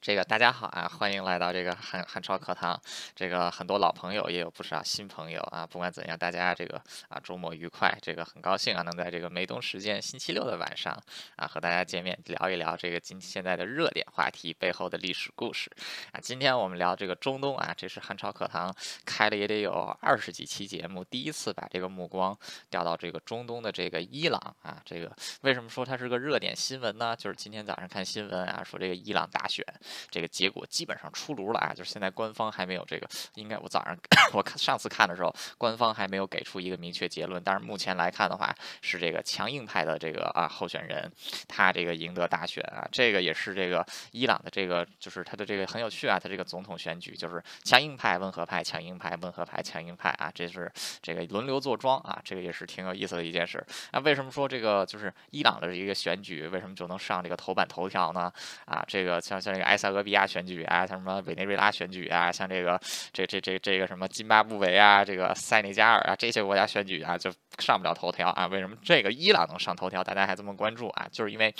这个大家好啊，欢迎来到这个汉汉超课堂。这个很多老朋友，也有不少新朋友啊。不管怎样，大家这个啊周末愉快。这个很高兴啊，能在这个美东时间星期六的晚上啊和大家见面，聊一聊这个今现在的热点话题背后的历史故事啊。今天我们聊这个中东啊，这是汉超课堂开了也得有二十几期节目，第一次把这个目光调到这个中东的这个伊朗啊。这个为什么说它是个热点新闻呢？就是今天早上看新闻啊，说这个伊朗大选。这个结果基本上出炉了啊，就是现在官方还没有这个，应该我早上 我看上次看的时候，官方还没有给出一个明确结论。但是目前来看的话，是这个强硬派的这个啊候选人，他这个赢得大选啊，这个也是这个伊朗的这个就是他的这个很有趣啊，他这个总统选举就是强硬派、温和派、强硬派、温和派、强硬派啊，这是这个轮流坐庄啊，这个也是挺有意思的一件事。那为什么说这个就是伊朗的一个选举为什么就能上这个头版头条呢？啊，这个像像这个塞俄比亚选举啊，像什么委内瑞拉选举啊，像这个这这这这个什么津巴布韦啊，这个塞内加尔啊，这些国家选举啊就上不了头条啊。为什么这个伊朗能上头条，大家还这么关注啊？就是因为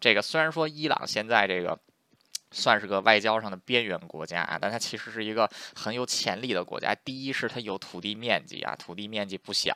这个虽然说伊朗现在这个。算是个外交上的边缘国家啊，但它其实是一个很有潜力的国家。第一是它有土地面积啊，土地面积不小；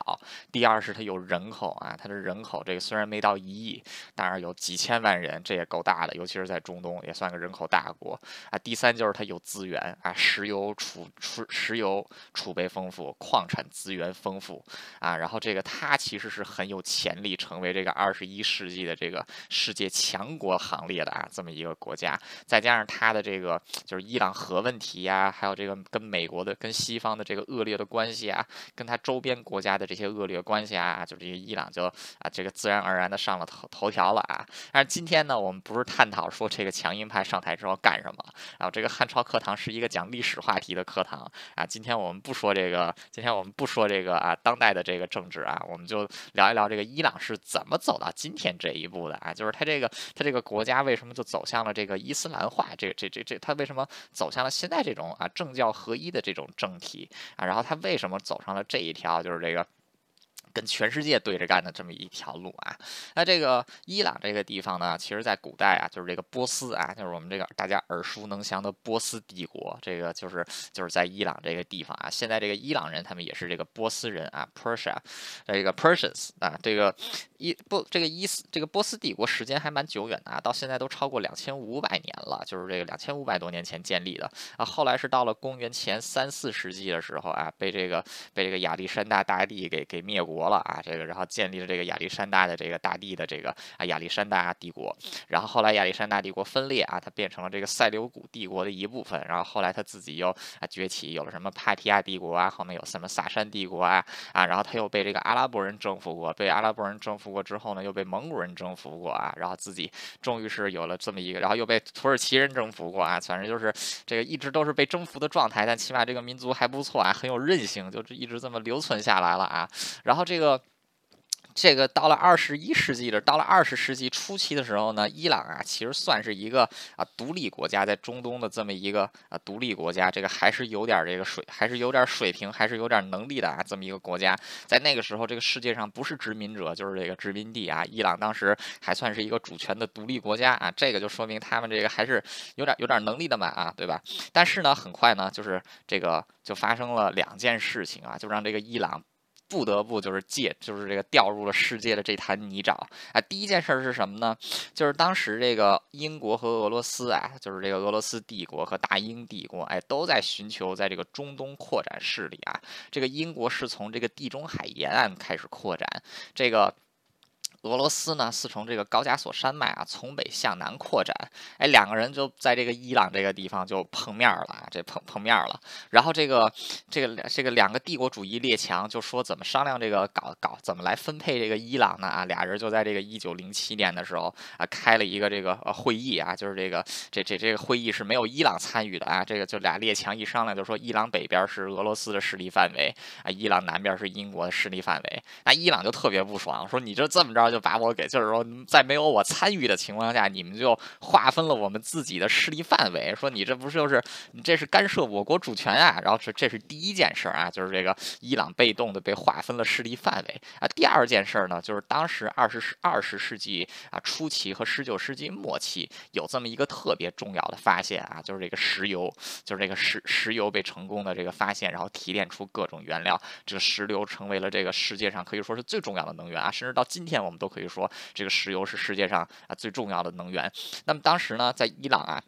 第二是它有人口啊，它的人口这个虽然没到一亿，当然有几千万人，这也够大的，尤其是在中东也算个人口大国啊。第三就是它有资源啊，石油储储石油储备丰富，矿产资源丰富啊。然后这个它其实是很有潜力成为这个二十一世纪的这个世界强国行列的啊，这么一个国家，再加。加上他的这个就是伊朗核问题呀，还有这个跟美国的、跟西方的这个恶劣的关系啊，跟他周边国家的这些恶劣关系啊，就这个伊朗就啊这个自然而然的上了头头条了啊。但是今天呢，我们不是探讨说这个强硬派上台之后干什么啊？这个汉朝课堂是一个讲历史话题的课堂啊。今天我们不说这个，今天我们不说这个啊当代的这个政治啊，我们就聊一聊这个伊朗是怎么走到今天这一步的啊？就是他这个他这个国家为什么就走向了这个伊斯兰？啊这这这这，他为什么走向了现在这种啊政教合一的这种政体啊？然后他为什么走上了这一条，就是这个。跟全世界对着干的这么一条路啊，那这个伊朗这个地方呢，其实在古代啊，就是这个波斯啊，就是我们这个大家耳熟能详的波斯帝国，这个就是就是在伊朗这个地方啊。现在这个伊朗人他们也是这个波斯人啊，Persia，这个 Persians 啊，这个伊波这个伊斯这个波斯帝国时间还蛮久远的啊，到现在都超过两千五百年了，就是这个两千五百多年前建立的啊。后来是到了公元前三四世纪的时候啊，被这个被这个亚历山大大帝给给灭国。了啊，这个然后建立了这个亚历山大的这个大帝的这个啊亚历山大帝国，然后后来亚历山大帝国分裂啊，它变成了这个塞琉古帝国的一部分，然后后来他自己又啊崛起，有了什么帕提亚帝国啊，后面有什么萨珊帝国啊啊，然后他又被这个阿拉伯人征服过，被阿拉伯人征服过之后呢，又被蒙古人征服过啊，然后自己终于是有了这么一个，然后又被土耳其人征服过啊，反正就是这个一直都是被征服的状态，但起码这个民族还不错啊，很有韧性，就一直这么留存下来了啊，然后。这个，这个到了二十一世纪的，到了二十世纪初期的时候呢，伊朗啊，其实算是一个啊独立国家，在中东的这么一个啊独立国家，这个还是有点这个水，还是有点水平，还是有点能力的啊，这么一个国家，在那个时候，这个世界上不是殖民者就是这个殖民地啊，伊朗当时还算是一个主权的独立国家啊，这个就说明他们这个还是有点有点能力的嘛啊，对吧？但是呢，很快呢，就是这个就发生了两件事情啊，就让这个伊朗。不得不就是借，就是这个掉入了世界的这滩泥沼哎！第一件事是什么呢？就是当时这个英国和俄罗斯啊，就是这个俄罗斯帝国和大英帝国，哎，都在寻求在这个中东扩展势力啊。这个英国是从这个地中海沿岸开始扩展，这个。俄罗斯呢是从这个高加索山脉啊从北向南扩展，哎，两个人就在这个伊朗这个地方就碰面了啊，这碰碰面了。然后这个这个这个两个帝国主义列强就说怎么商量这个搞搞怎么来分配这个伊朗呢啊？俩人就在这个一九零七年的时候啊开了一个这个会议啊，就是这个这这这个会议是没有伊朗参与的啊，这个就俩列强一商量就说伊朗北边是俄罗斯的势力范围啊，伊朗南边是英国的势力范围，那伊朗就特别不爽，说你这这么着。就把我给就是说在没有我参与的情况下，你们就划分了我们自己的势力范围，说你这不是就是你这是干涉我国主权啊？然后这这是第一件事啊，就是这个伊朗被动的被划分了势力范围啊。第二件事呢，就是当时二十世二十世纪啊初期和十九世纪末期有这么一个特别重要的发现啊，就是这个石油，就是这个石石油被成功的这个发现，然后提炼出各种原料，这个石油成为了这个世界上可以说是最重要的能源啊，甚至到今天我们都可以说这个石油是世界上啊最重要的能源。那么当时呢，在伊朗啊。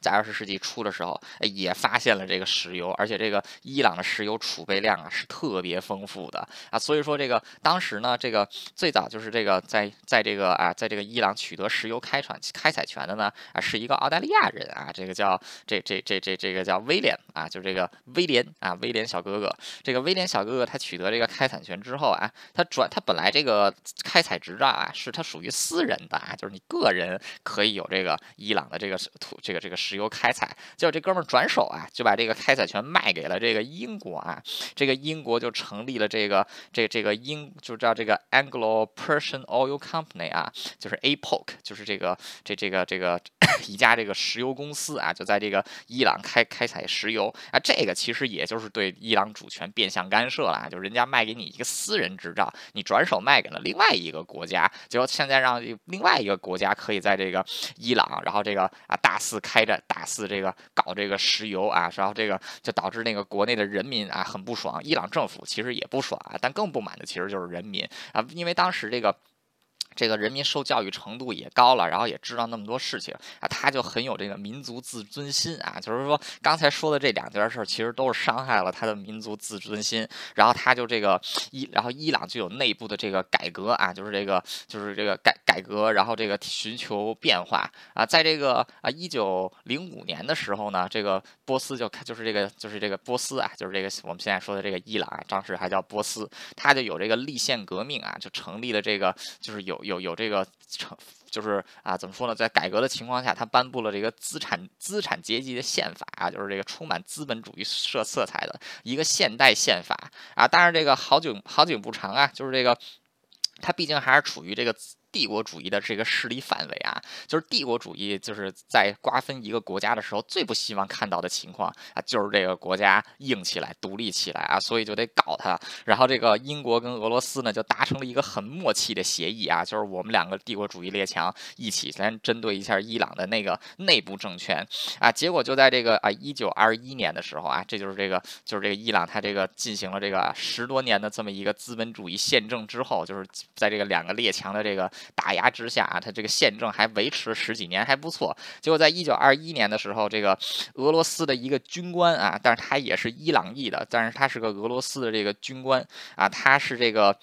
在二十世纪初的时候，也发现了这个石油，而且这个伊朗的石油储备量啊是特别丰富的。啊，所以说这个当时呢，这个最早就是这个在在这个啊，在这个伊朗取得石油开采开采权的呢啊，是一个澳大利亚人啊，这个叫这这这这这个叫威廉啊，就这个威廉啊，威廉小哥哥，这个威廉小哥哥他取得这个开采权之后啊，他转他本来这个开采执照啊是他属于私人的啊，就是你个人可以有这个伊朗的这个土这个这个石石油开采，结果这哥们儿转手啊，就把这个开采权卖给了这个英国啊，这个英国就成立了这个这这个英就叫这个 Anglo-Persian Oil Company 啊，就是 APOC，就是这个这这个这个一家这个石油公司啊，就在这个伊朗开开采石油啊，这个其实也就是对伊朗主权变相干涉了啊，就是人家卖给你一个私人执照，你转手卖给了另外一个国家，结果现在让另外一个国家可以在这个伊朗，然后这个啊大肆开展。大肆这个搞这个石油啊，然后这个就导致那个国内的人民啊很不爽，伊朗政府其实也不爽啊，但更不满的其实就是人民啊，因为当时这个。这个人民受教育程度也高了，然后也知道那么多事情啊，他就很有这个民族自尊心啊。就是说，刚才说的这两件事儿，其实都是伤害了他的民族自尊心。然后他就这个伊，然后伊朗就有内部的这个改革啊，就是这个就是这个改改革，然后这个寻求变化啊。在这个啊一九零五年的时候呢，这个波斯就开，就是这个就是这个波斯啊，就是这个我们现在说的这个伊朗啊，当时还叫波斯，他就有这个立宪革命啊，就成立了这个就是有。有有这个成，就是啊，怎么说呢？在改革的情况下，他颁布了这个资产资产阶级的宪法啊，就是这个充满资本主义色色彩的一个现代宪法啊。但是这个好景好景不长啊，就是这个，他毕竟还是处于这个。帝国主义的这个势力范围啊，就是帝国主义就是在瓜分一个国家的时候最不希望看到的情况啊，就是这个国家硬起来、独立起来啊，所以就得搞它。然后这个英国跟俄罗斯呢就达成了一个很默契的协议啊，就是我们两个帝国主义列强一起来针对一下伊朗的那个内部政权啊。结果就在这个啊一九二一年的时候啊，这就是这个就是这个伊朗它这个进行了这个十多年的这么一个资本主义宪政之后，就是在这个两个列强的这个。打压之下啊，他这个宪政还维持了十几年，还不错。结果在一九二一年的时候，这个俄罗斯的一个军官啊，但是他也是伊朗裔的，但是他是个俄罗斯的这个军官啊，他是这个。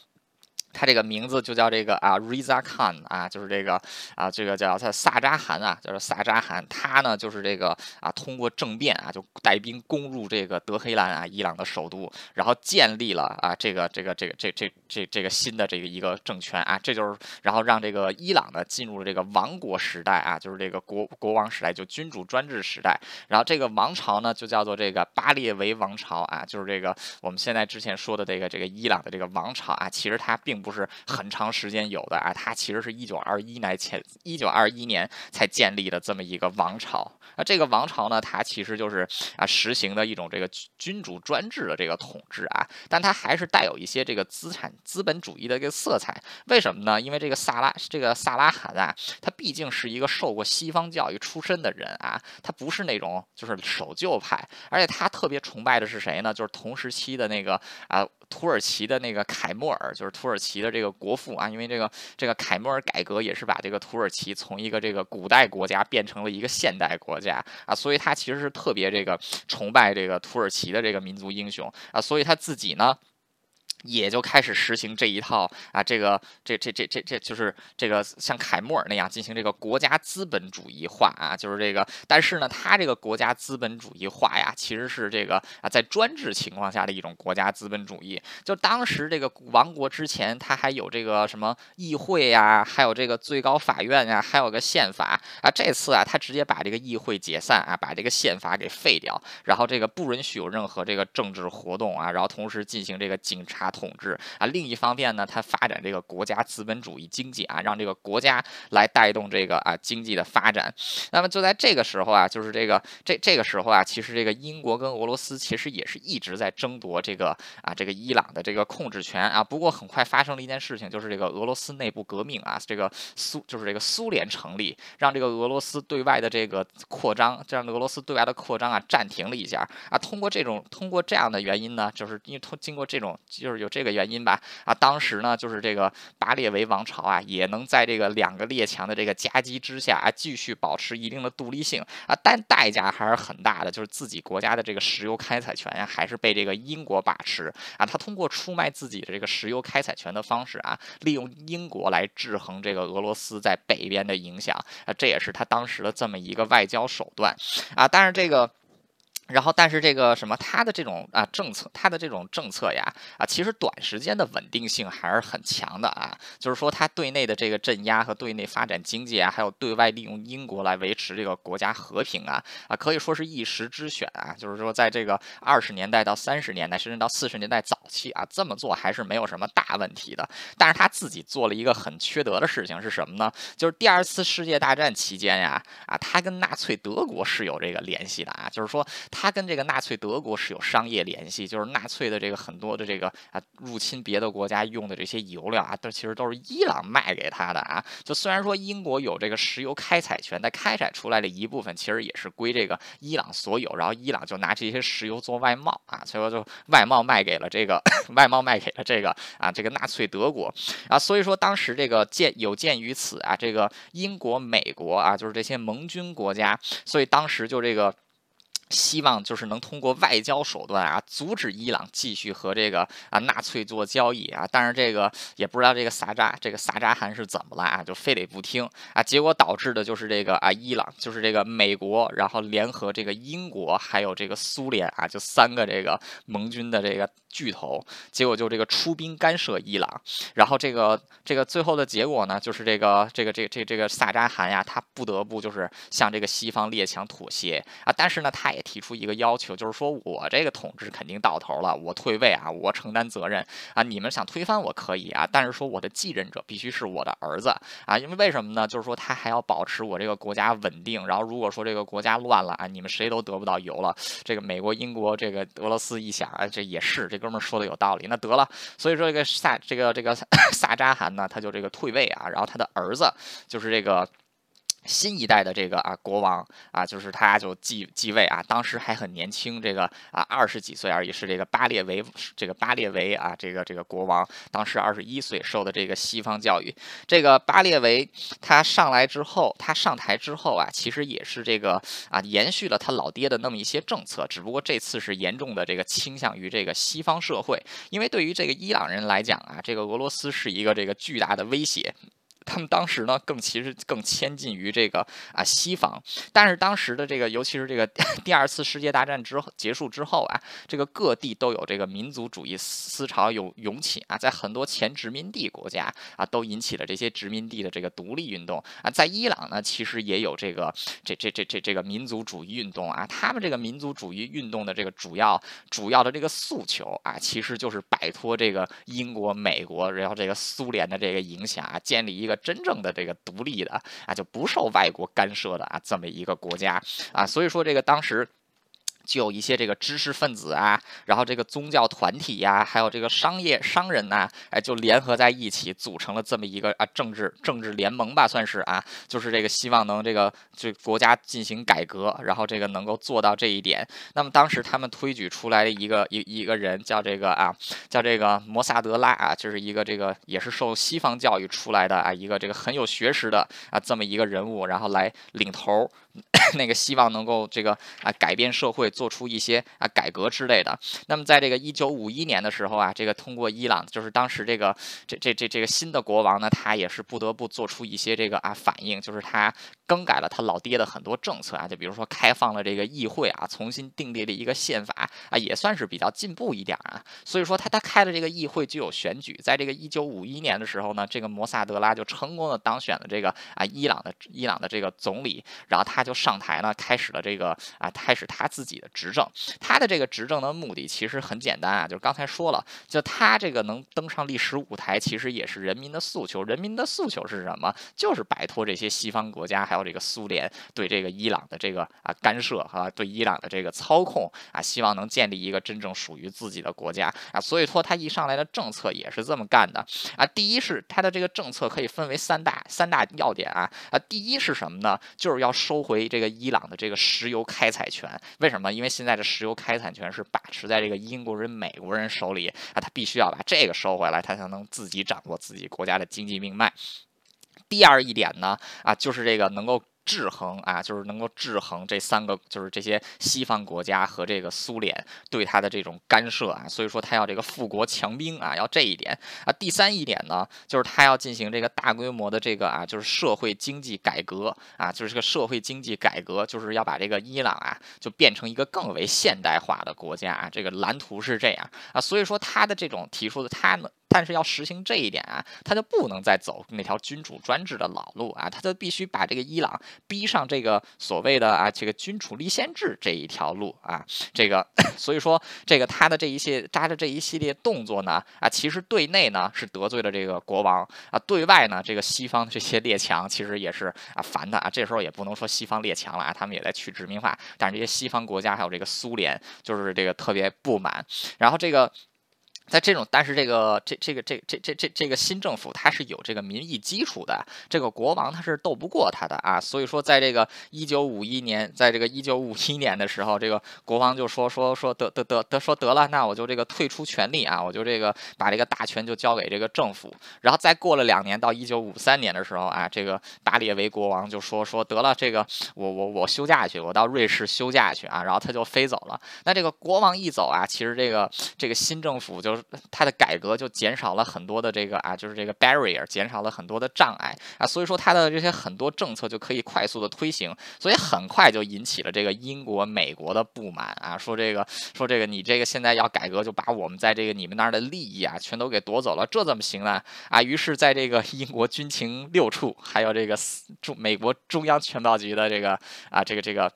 他这个名字就叫这个啊，Riza Khan 啊，就是这个啊，这个叫他萨扎汗啊，就是萨扎汗。他呢就是这个啊，通过政变啊，就带兵攻入这个德黑兰啊，伊朗的首都，然后建立了啊，这个这个这个这这这这个新的这个一个政权啊，这就是然后让这个伊朗呢进入了这个王国时代啊，就是这个国国王时代，就君主专制时代。然后这个王朝呢就叫做这个巴列维王朝啊，就是这个我们现在之前说的这个这个伊朗的这个王朝啊，其实它并不。不是很长时间有的啊，它其实是一九二一年前一九二一年才建立的这么一个王朝。那这个王朝呢，它其实就是啊实行的一种这个君主专制的这个统治啊，但它还是带有一些这个资产资本主义的一个色彩。为什么呢？因为这个萨拉这个萨拉罕啊，他毕竟是一个受过西方教育出身的人啊，他不是那种就是守旧派，而且他特别崇拜的是谁呢？就是同时期的那个啊。土耳其的那个凯末尔，就是土耳其的这个国父啊，因为这个这个凯末尔改革也是把这个土耳其从一个这个古代国家变成了一个现代国家啊，所以他其实是特别这个崇拜这个土耳其的这个民族英雄啊，所以他自己呢。也就开始实行这一套啊，这个这这这这这就是这个像凯末尔那样进行这个国家资本主义化啊，就是这个。但是呢，他这个国家资本主义化呀，其实是这个啊，在专制情况下的一种国家资本主义。就当时这个王国之前，他还有这个什么议会呀，还有这个最高法院呀，还有个宪法啊。这次啊，他直接把这个议会解散啊，把这个宪法给废掉，然后这个不允许有任何这个政治活动啊，然后同时进行这个警察。统治啊。另一方面呢，他发展这个国家资本主义经济啊，让这个国家来带动这个啊经济的发展。那么就在这个时候啊，就是这个这这个时候啊，其实这个英国跟俄罗斯其实也是一直在争夺这个啊这个伊朗的这个控制权啊。不过很快发生了一件事情，就是这个俄罗斯内部革命啊，这个苏就是这个苏联成立，让这个俄罗斯对外的这个扩张，这样的俄罗斯对外的扩张啊暂停了一下啊。通过这种通过这样的原因呢，就是因为通经过这种就是有这个原因吧啊，当时呢就是这个巴列维王朝啊也能在这个两个列强的这个夹击之下啊继续保持一定的独立性啊，但代价还是很大的，就是自己国家的这个石油开采权呀还是被这个英国把持啊。他通过出卖自己的这个石油开采权的方式啊，利用英国来制衡这个俄罗斯在北边的影响啊，这也是他当时的这么一个外交手段啊。但是这个。然后，但是这个什么，他的这种啊政策，他的这种政策呀，啊，其实短时间的稳定性还是很强的啊。就是说，他对内的这个镇压和对内发展经济啊，还有对外利用英国来维持这个国家和平啊，啊，可以说是一时之选啊。就是说，在这个二十年代到三十年代，甚至到四十年代早期啊，这么做还是没有什么大问题的。但是他自己做了一个很缺德的事情是什么呢？就是第二次世界大战期间呀，啊，他跟纳粹德国是有这个联系的啊，就是说。他跟这个纳粹德国是有商业联系，就是纳粹的这个很多的这个啊入侵别的国家用的这些油料啊，都其实都是伊朗卖给他的啊。就虽然说英国有这个石油开采权，但开采出来的一部分其实也是归这个伊朗所有，然后伊朗就拿这些石油做外贸啊，所以说就外贸卖给了这个 外贸卖给了这个啊这个纳粹德国啊。所以说当时这个鉴有鉴于此啊，这个英国、美国啊，就是这些盟军国家，所以当时就这个。希望就是能通过外交手段啊，阻止伊朗继续和这个啊纳粹做交易啊，但是这个也不知道这个萨扎这个萨扎汗是怎么了啊，就非得不听啊，结果导致的就是这个啊伊朗就是这个美国，然后联合这个英国还有这个苏联啊，就三个这个盟军的这个。巨头，结果就这个出兵干涉伊朗，然后这个这个最后的结果呢，就是这个这个这这这个萨扎汗呀，他不得不就是向这个西方列强妥协啊，但是呢，他也提出一个要求，就是说我这个统治肯定到头了，我退位啊，我承担责任啊，你们想推翻我可以啊，但是说我的继任者必须是我的儿子啊，因为为什么呢？就是说他还要保持我这个国家稳定，然后如果说这个国家乱了啊，你们谁都得不到油了，这个美国、英国、这个俄罗斯一想啊，这也是这个。哥们说的有道理，那得了。所以说这个萨这个这个 萨扎汗呢，他就这个退位啊，然后他的儿子就是这个。新一代的这个啊国王啊，就是他就继继位啊，当时还很年轻，这个啊二十几岁而已，是这个巴列维这个巴列维啊，这个这个国王当时二十一岁，受的这个西方教育。这个巴列维他上来之后，他上台之后啊，其实也是这个啊延续了他老爹的那么一些政策，只不过这次是严重的这个倾向于这个西方社会，因为对于这个伊朗人来讲啊，这个俄罗斯是一个这个巨大的威胁。他们当时呢，更其实更亲近于这个啊西方，但是当时的这个，尤其是这个 第二次世界大战之后结束之后啊，这个各地都有这个民族主义思潮有涌起啊，在很多前殖民地国家啊，都引起了这些殖民地的这个独立运动啊，在伊朗呢，其实也有这个这这这这这个民族主义运动啊，他们这个民族主义运动的这个主要主要的这个诉求啊，其实就是摆脱这个英国、美国，然后这个苏联的这个影响啊，建立一个。真正的这个独立的啊，就不受外国干涉的啊，这么一个国家啊，所以说这个当时。就有一些这个知识分子啊，然后这个宗教团体呀，还有这个商业商人呐，哎，就联合在一起组成了这么一个啊政治政治联盟吧，算是啊，就是这个希望能这个这国家进行改革，然后这个能够做到这一点。那么当时他们推举出来的一个一一个人叫这个啊，叫这个摩萨德拉啊，就是一个这个也是受西方教育出来的啊，一个这个很有学识的啊这么一个人物，然后来领头。那个希望能够这个啊改变社会，做出一些啊改革之类的。那么在这个一九五一年的时候啊，这个通过伊朗，就是当时这个这这这这个新的国王呢，他也是不得不做出一些这个啊反应，就是他更改了他老爹的很多政策啊，就比如说开放了这个议会啊，重新订立了一个宪法啊，也算是比较进步一点啊。所以说他他开了这个议会就有选举，在这个一九五一年的时候呢，这个摩萨德拉就成功的当选了这个啊伊朗的伊朗的这个总理，然后他就上。台呢，开始了这个啊，开始他自己的执政。他的这个执政的目的其实很简单啊，就是刚才说了，就他这个能登上历史舞台，其实也是人民的诉求。人民的诉求是什么？就是摆脱这些西方国家，还有这个苏联对这个伊朗的这个啊干涉和对伊朗的这个操控啊，希望能建立一个真正属于自己的国家啊。所以说他一上来的政策也是这么干的啊。第一是他的这个政策可以分为三大三大要点啊啊。第一是什么呢？就是要收回这个伊朗的这个石油开采权。为什么？因为现在这石油开采权是把持在这个英国人、美国人手里啊，他必须要把这个收回来，他才能自己掌握自己国家的经济命脉。第二一点呢，啊，就是这个能够。制衡啊，就是能够制衡这三个，就是这些西方国家和这个苏联对他的这种干涉啊，所以说他要这个富国强兵啊，要这一点啊。第三一点呢，就是他要进行这个大规模的这个啊，就是社会经济改革啊，就是这个社会经济改革，就是要把这个伊朗啊，就变成一个更为现代化的国家啊。这个蓝图是这样啊，所以说他的这种提出的，他呢。但是要实行这一点啊，他就不能再走那条君主专制的老路啊，他就必须把这个伊朗逼上这个所谓的啊这个君主立宪制这一条路啊，这个 所以说这个他的这一些扎着这一系列动作呢啊，其实对内呢是得罪了这个国王啊，对外呢这个西方这些列强其实也是啊烦的啊，这时候也不能说西方列强了啊，他们也在去殖民化，但是这些西方国家还有这个苏联就是这个特别不满，然后这个。在这种，但是这个这这个这这这这这个新政府，它是有这个民意基础的，这个国王他是斗不过他的啊，所以说在这个一九五一年，在这个一九五一年的时候，这个国王就说说说得得得得说得了，那我就这个退出权力啊，我就这个把这个大权就交给这个政府，然后再过了两年，到一九五三年的时候啊，这个巴列维国王就说说得了，这个我我我休假去，我到瑞士休假去啊，然后他就飞走了。那这个国王一走啊，其实这个这个新政府就。它的改革就减少了很多的这个啊，就是这个 barrier，减少了很多的障碍啊，所以说它的这些很多政策就可以快速的推行，所以很快就引起了这个英国、美国的不满啊，说这个说这个你这个现在要改革，就把我们在这个你们那儿的利益啊，全都给夺走了，这怎么行呢？啊，于是在这个英国军情六处，还有这个中美国中央情报局的这个啊，这个这个。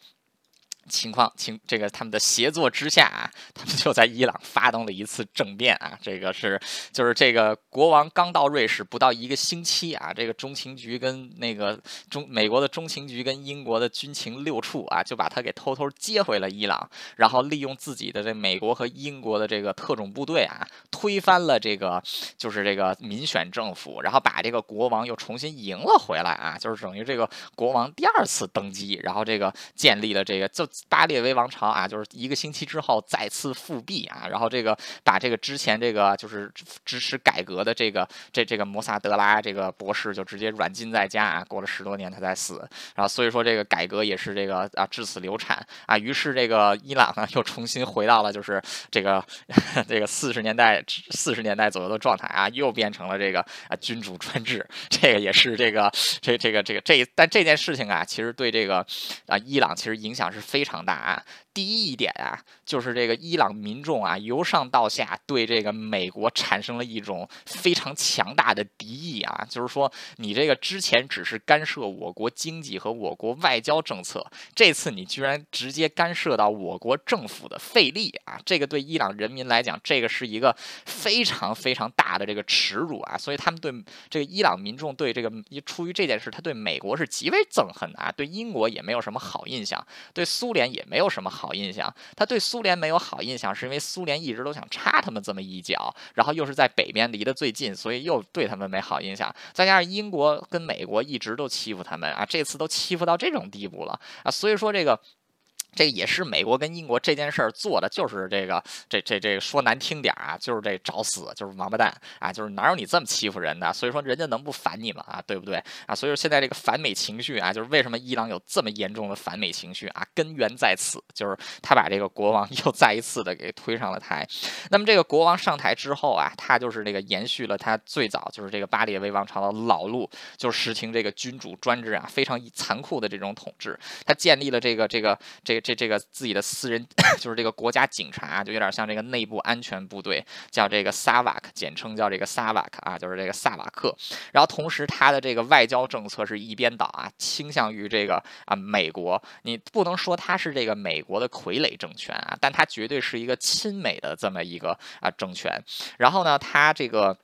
情况情这个他们的协作之下啊，他们就在伊朗发动了一次政变啊。这个是就是这个国王刚到瑞士不到一个星期啊，这个中情局跟那个中美国的中情局跟英国的军情六处啊，就把他给偷偷接回了伊朗，然后利用自己的这美国和英国的这个特种部队啊，推翻了这个就是这个民选政府，然后把这个国王又重新迎了回来啊，就是等于这个国王第二次登基，然后这个建立了这个就。巴列维王朝啊，就是一个星期之后再次复辟啊，然后这个把这个之前这个就是支持改革的这个这这个摩萨德拉这个博士就直接软禁在家啊，过了十多年他才死，然后所以说这个改革也是这个啊至此流产啊，于是这个伊朗呢又重新回到了就是这个 这个四十年代四十年代左右的状态啊，又变成了这个啊君主专制，这个也是这个这这个这个这但这件事情啊，其实对这个啊伊朗其实影响是非。常常大啊！第一一点啊，就是这个伊朗民众啊，由上到下对这个美国产生了一种非常强大的敌意啊。就是说，你这个之前只是干涉我国经济和我国外交政策，这次你居然直接干涉到我国政府的费力啊！这个对伊朗人民来讲，这个是一个非常非常大的这个耻辱啊！所以他们对这个伊朗民众对这个出于这件事，他对美国是极为憎恨的啊，对英国也没有什么好印象，对。苏联也没有什么好好印象，他对苏联没有好印象，是因为苏联一直都想插他们这么一脚，然后又是在北边离得最近，所以又对他们没好印象。再加上英国跟美国一直都欺负他们啊，这次都欺负到这种地步了啊，所以说这个。这也是美国跟英国这件事儿做的，就是这个，这这这说难听点儿啊，就是这找死，就是王八蛋啊，就是哪有你这么欺负人的？所以说人家能不反你吗？啊，对不对啊？所以说现在这个反美情绪啊，就是为什么伊朗有这么严重的反美情绪啊？根源在此，就是他把这个国王 又再一次的给推上了台。那么这个国王上台之后啊，他就是这个延续了他最早就是这个巴列维王朝的老路，就是实行这个君主专制啊，非常残酷的这种统治。他建立了这个这个这。这这个自己的私人，就是这个国家警察，就有点像这个内部安全部队，叫这个萨瓦克，简称叫这个萨瓦克啊，就是这个萨瓦克。然后同时他的这个外交政策是一边倒啊，倾向于这个啊美国。你不能说他是这个美国的傀儡政权啊，但他绝对是一个亲美的这么一个啊政权。然后呢，他这个。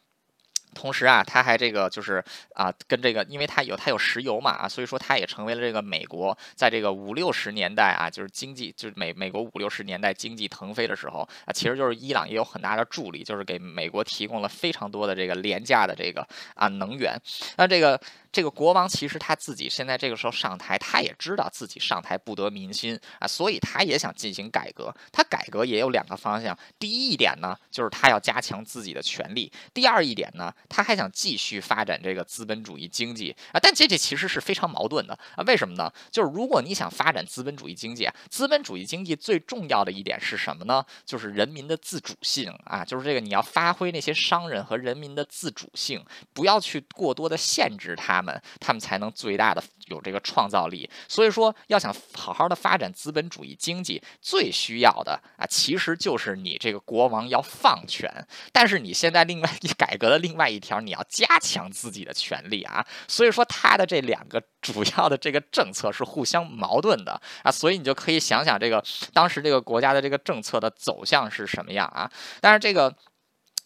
同时啊，他还这个就是啊，跟这个，因为他有他有石油嘛啊，所以说他也成为了这个美国在这个五六十年代啊，就是经济就是美美国五六十年代经济腾飞的时候啊，其实就是伊朗也有很大的助力，就是给美国提供了非常多的这个廉价的这个啊能源。那这个。这个国王其实他自己现在这个时候上台，他也知道自己上台不得民心啊，所以他也想进行改革。他改革也有两个方向，第一一点呢，就是他要加强自己的权力；第二一点呢，他还想继续发展这个资本主义经济啊。但这这其实是非常矛盾的啊，为什么呢？就是如果你想发展资本主义经济啊，资本主义经济最重要的一点是什么呢？就是人民的自主性啊，就是这个你要发挥那些商人和人民的自主性，不要去过多的限制他们。他们才能最大的有这个创造力。所以说，要想好好的发展资本主义经济，最需要的啊，其实就是你这个国王要放权。但是你现在另外你改革的另外一条，你要加强自己的权利啊。所以说，他的这两个主要的这个政策是互相矛盾的啊。所以你就可以想想这个当时这个国家的这个政策的走向是什么样啊。但是这个。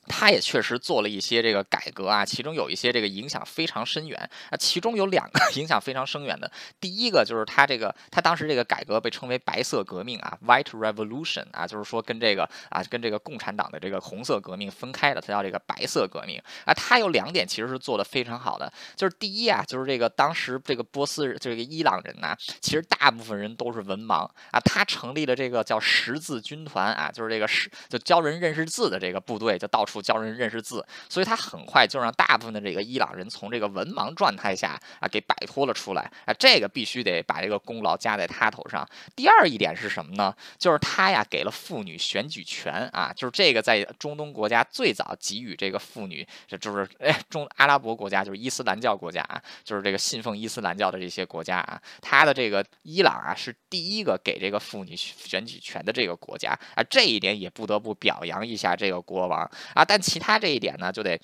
他也确实做了一些这个改革啊，其中有一些这个影响非常深远啊。其中有两个 影响非常深远的，第一个就是他这个他当时这个改革被称为白色革命啊，White Revolution 啊，就是说跟这个啊跟这个共产党的这个红色革命分开的，他叫这个白色革命啊。他有两点其实是做的非常好的，就是第一啊，就是这个当时这个波斯这个伊朗人呐，其实大部分人都是文盲啊。他成立了这个叫识字军团啊，就是这个识就教人认识字的这个部队，就到处。教人认识字，所以他很快就让大部分的这个伊朗人从这个文盲状态下啊给摆脱了出来啊，这个必须得把这个功劳加在他头上。第二一点是什么呢？就是他呀给了妇女选举权啊，就是这个在中东国家最早给予这个妇女，这就是哎中阿拉伯国家就是伊斯兰教国家啊，就是这个信奉伊斯兰教的这些国家啊，他的这个伊朗啊是第一个给这个妇女选举权的这个国家啊，这一点也不得不表扬一下这个国王啊。啊但其他这一点呢，就得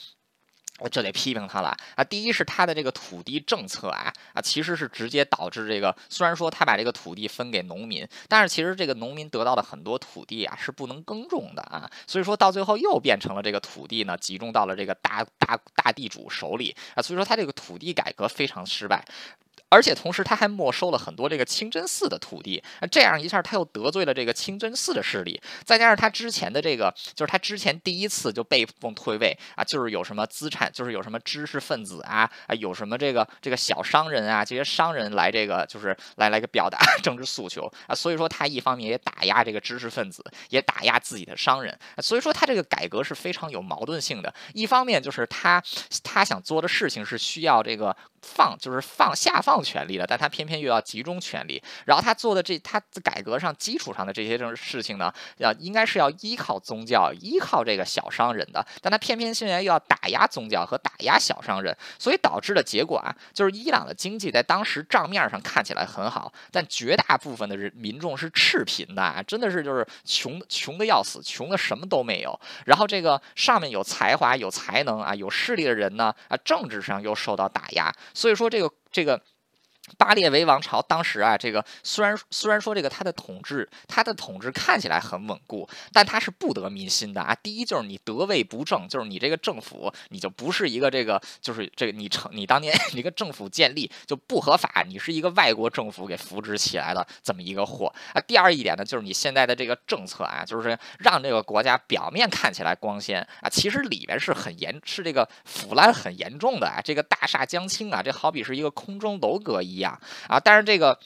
我就得批评他了啊！第一是他的这个土地政策啊啊，其实是直接导致这个，虽然说他把这个土地分给农民，但是其实这个农民得到的很多土地啊是不能耕种的啊，所以说到最后又变成了这个土地呢集中到了这个大大大地主手里啊，所以说他这个土地改革非常失败。而且同时，他还没收了很多这个清真寺的土地，那这样一下他又得罪了这个清真寺的势力，再加上他之前的这个，就是他之前第一次就被迫退位啊，就是有什么资产，就是有什么知识分子啊啊，有什么这个这个小商人啊，这些商人来这个就是来来个表达 政治诉求啊，所以说他一方面也打压这个知识分子，也打压自己的商人，所以说他这个改革是非常有矛盾性的。一方面就是他他想做的事情是需要这个。放就是放下放权力了，但他偏偏又要集中权力。然后他做的这他改革上基础上的这些这种事情呢，要应该是要依靠宗教、依靠这个小商人的，但他偏偏现在又要打压宗教和打压小商人，所以导致的结果啊，就是伊朗的经济在当时账面上看起来很好，但绝大部分的人民众是赤贫的，啊真的是就是穷穷的要死，穷的什么都没有。然后这个上面有才华、有才能啊、有势力的人呢啊，政治上又受到打压。所以说，这个这个。巴列维王朝当时啊，这个虽然虽然说这个他的统治，他的统治看起来很稳固，但他是不得民心的啊。第一就是你德位不正，就是你这个政府你就不是一个这个，就是这个你成你当年 你个政府建立就不合法，你是一个外国政府给扶植起来的这么一个货啊。第二一点呢，就是你现在的这个政策啊，就是让这个国家表面看起来光鲜啊，其实里面是很严，是这个腐烂很严重的啊。这个大厦将倾啊，这好比是一个空中楼阁一。一样啊，但是这个。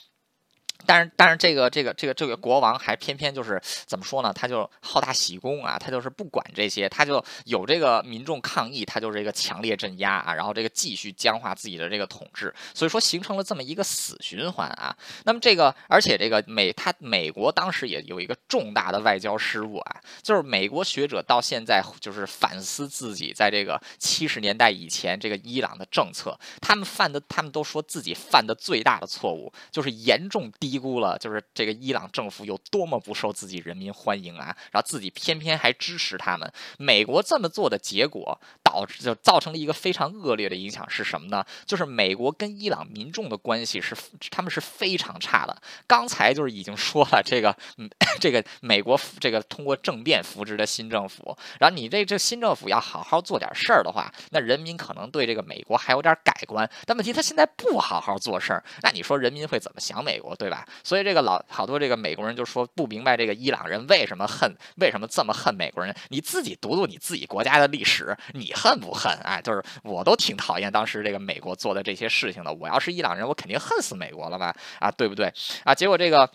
但是，但是这个这个这个这个国王还偏偏就是怎么说呢？他就好大喜功啊，他就是不管这些，他就有这个民众抗议，他就是一个强烈镇压啊，然后这个继续僵化自己的这个统治，所以说形成了这么一个死循环啊。那么这个，而且这个美他美国当时也有一个重大的外交失误啊，就是美国学者到现在就是反思自己在这个七十年代以前这个伊朗的政策，他们犯的他们都说自己犯的最大的错误就是严重低。低估了，就是这个伊朗政府有多么不受自己人民欢迎啊，然后自己偏偏还支持他们。美国这么做的结果，导致就造成了一个非常恶劣的影响是什么呢？就是美国跟伊朗民众的关系是他们是非常差的。刚才就是已经说了，这个，这个美国这个通过政变扶植的新政府，然后你这这新政府要好好做点事儿的话，那人民可能对这个美国还有点改观。但问题他现在不好好做事儿，那你说人民会怎么想美国，对吧？所以这个老好多这个美国人就说不明白这个伊朗人为什么恨，为什么这么恨美国人？你自己读读你自己国家的历史，你恨不恨？哎，就是我都挺讨厌当时这个美国做的这些事情的。我要是伊朗人，我肯定恨死美国了嘛？啊，对不对？啊，结果这个。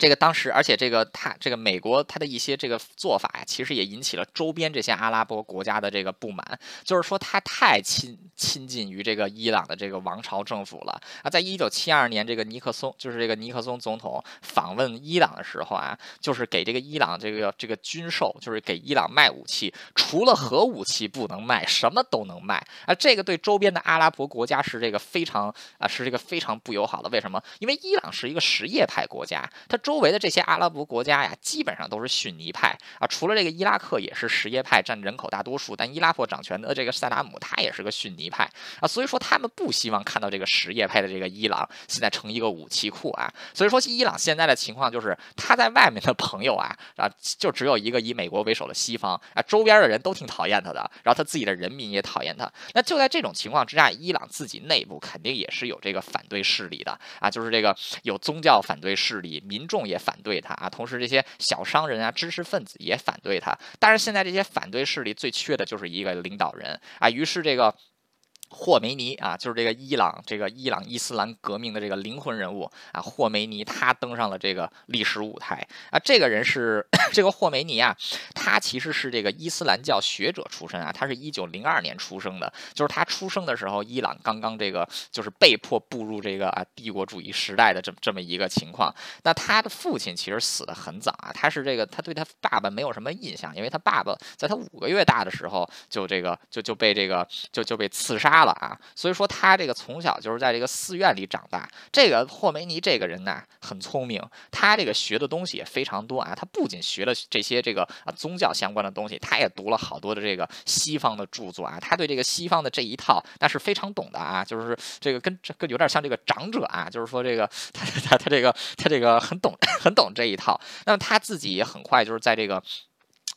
这个当时，而且这个他这个美国他的一些这个做法呀，其实也引起了周边这些阿拉伯国家的这个不满，就是说他太亲亲近于这个伊朗的这个王朝政府了啊。在一九七二年，这个尼克松就是这个尼克松总统访问伊朗的时候啊，就是给这个伊朗这个这个军售，就是给伊朗卖武器，除了核武器不能卖，什么都能卖啊。这个对周边的阿拉伯国家是这个非常啊，是这个非常不友好的。为什么？因为伊朗是一个什叶派国家，他。周周围的这些阿拉伯国家呀，基本上都是逊尼派。啊，除了这个伊拉克也是什叶派占人口大多数，但伊拉克掌权的这个萨达姆他也是个逊尼派。啊，所以说他们不希望看到这个什叶派的这个伊朗现在成一个武器库啊，所以说伊朗现在的情况就是他在外面的朋友啊啊，就只有一个以美国为首的西方啊，周边的人都挺讨厌他的，然后他自己的人民也讨厌他，那就在这种情况之下，伊朗自己内部肯定也是有这个反对势力的。啊，就是这个有宗教反对势力，民众。也反对他啊，同时这些小商人啊、知识分子也反对他。但是现在这些反对势力最缺的就是一个领导人啊，于是这个。霍梅尼啊，就是这个伊朗这个伊朗伊斯兰革命的这个灵魂人物啊，霍梅尼他登上了这个历史舞台啊。这个人是 这个霍梅尼啊，他其实是这个伊斯兰教学者出身啊，他是一九零二年出生的，就是他出生的时候，伊朗刚刚这个就是被迫步入这个啊帝国主义时代的这么这么一个情况。那他的父亲其实死的很早啊，他是这个他对他爸爸没有什么印象，因为他爸爸在他五个月大的时候就这个就就被这个就就被刺杀。了啊，所以说他这个从小就是在这个寺院里长大。这个霍梅尼这个人呢，很聪明，他这个学的东西也非常多啊。他不仅学了这些这个啊宗教相关的东西，他也读了好多的这个西方的著作啊。他对这个西方的这一套那是非常懂的啊，就是这个跟这有点像这个长者啊，就是说这个他他他这个他这个很懂 很懂这一套。那么他自己也很快就是在这个。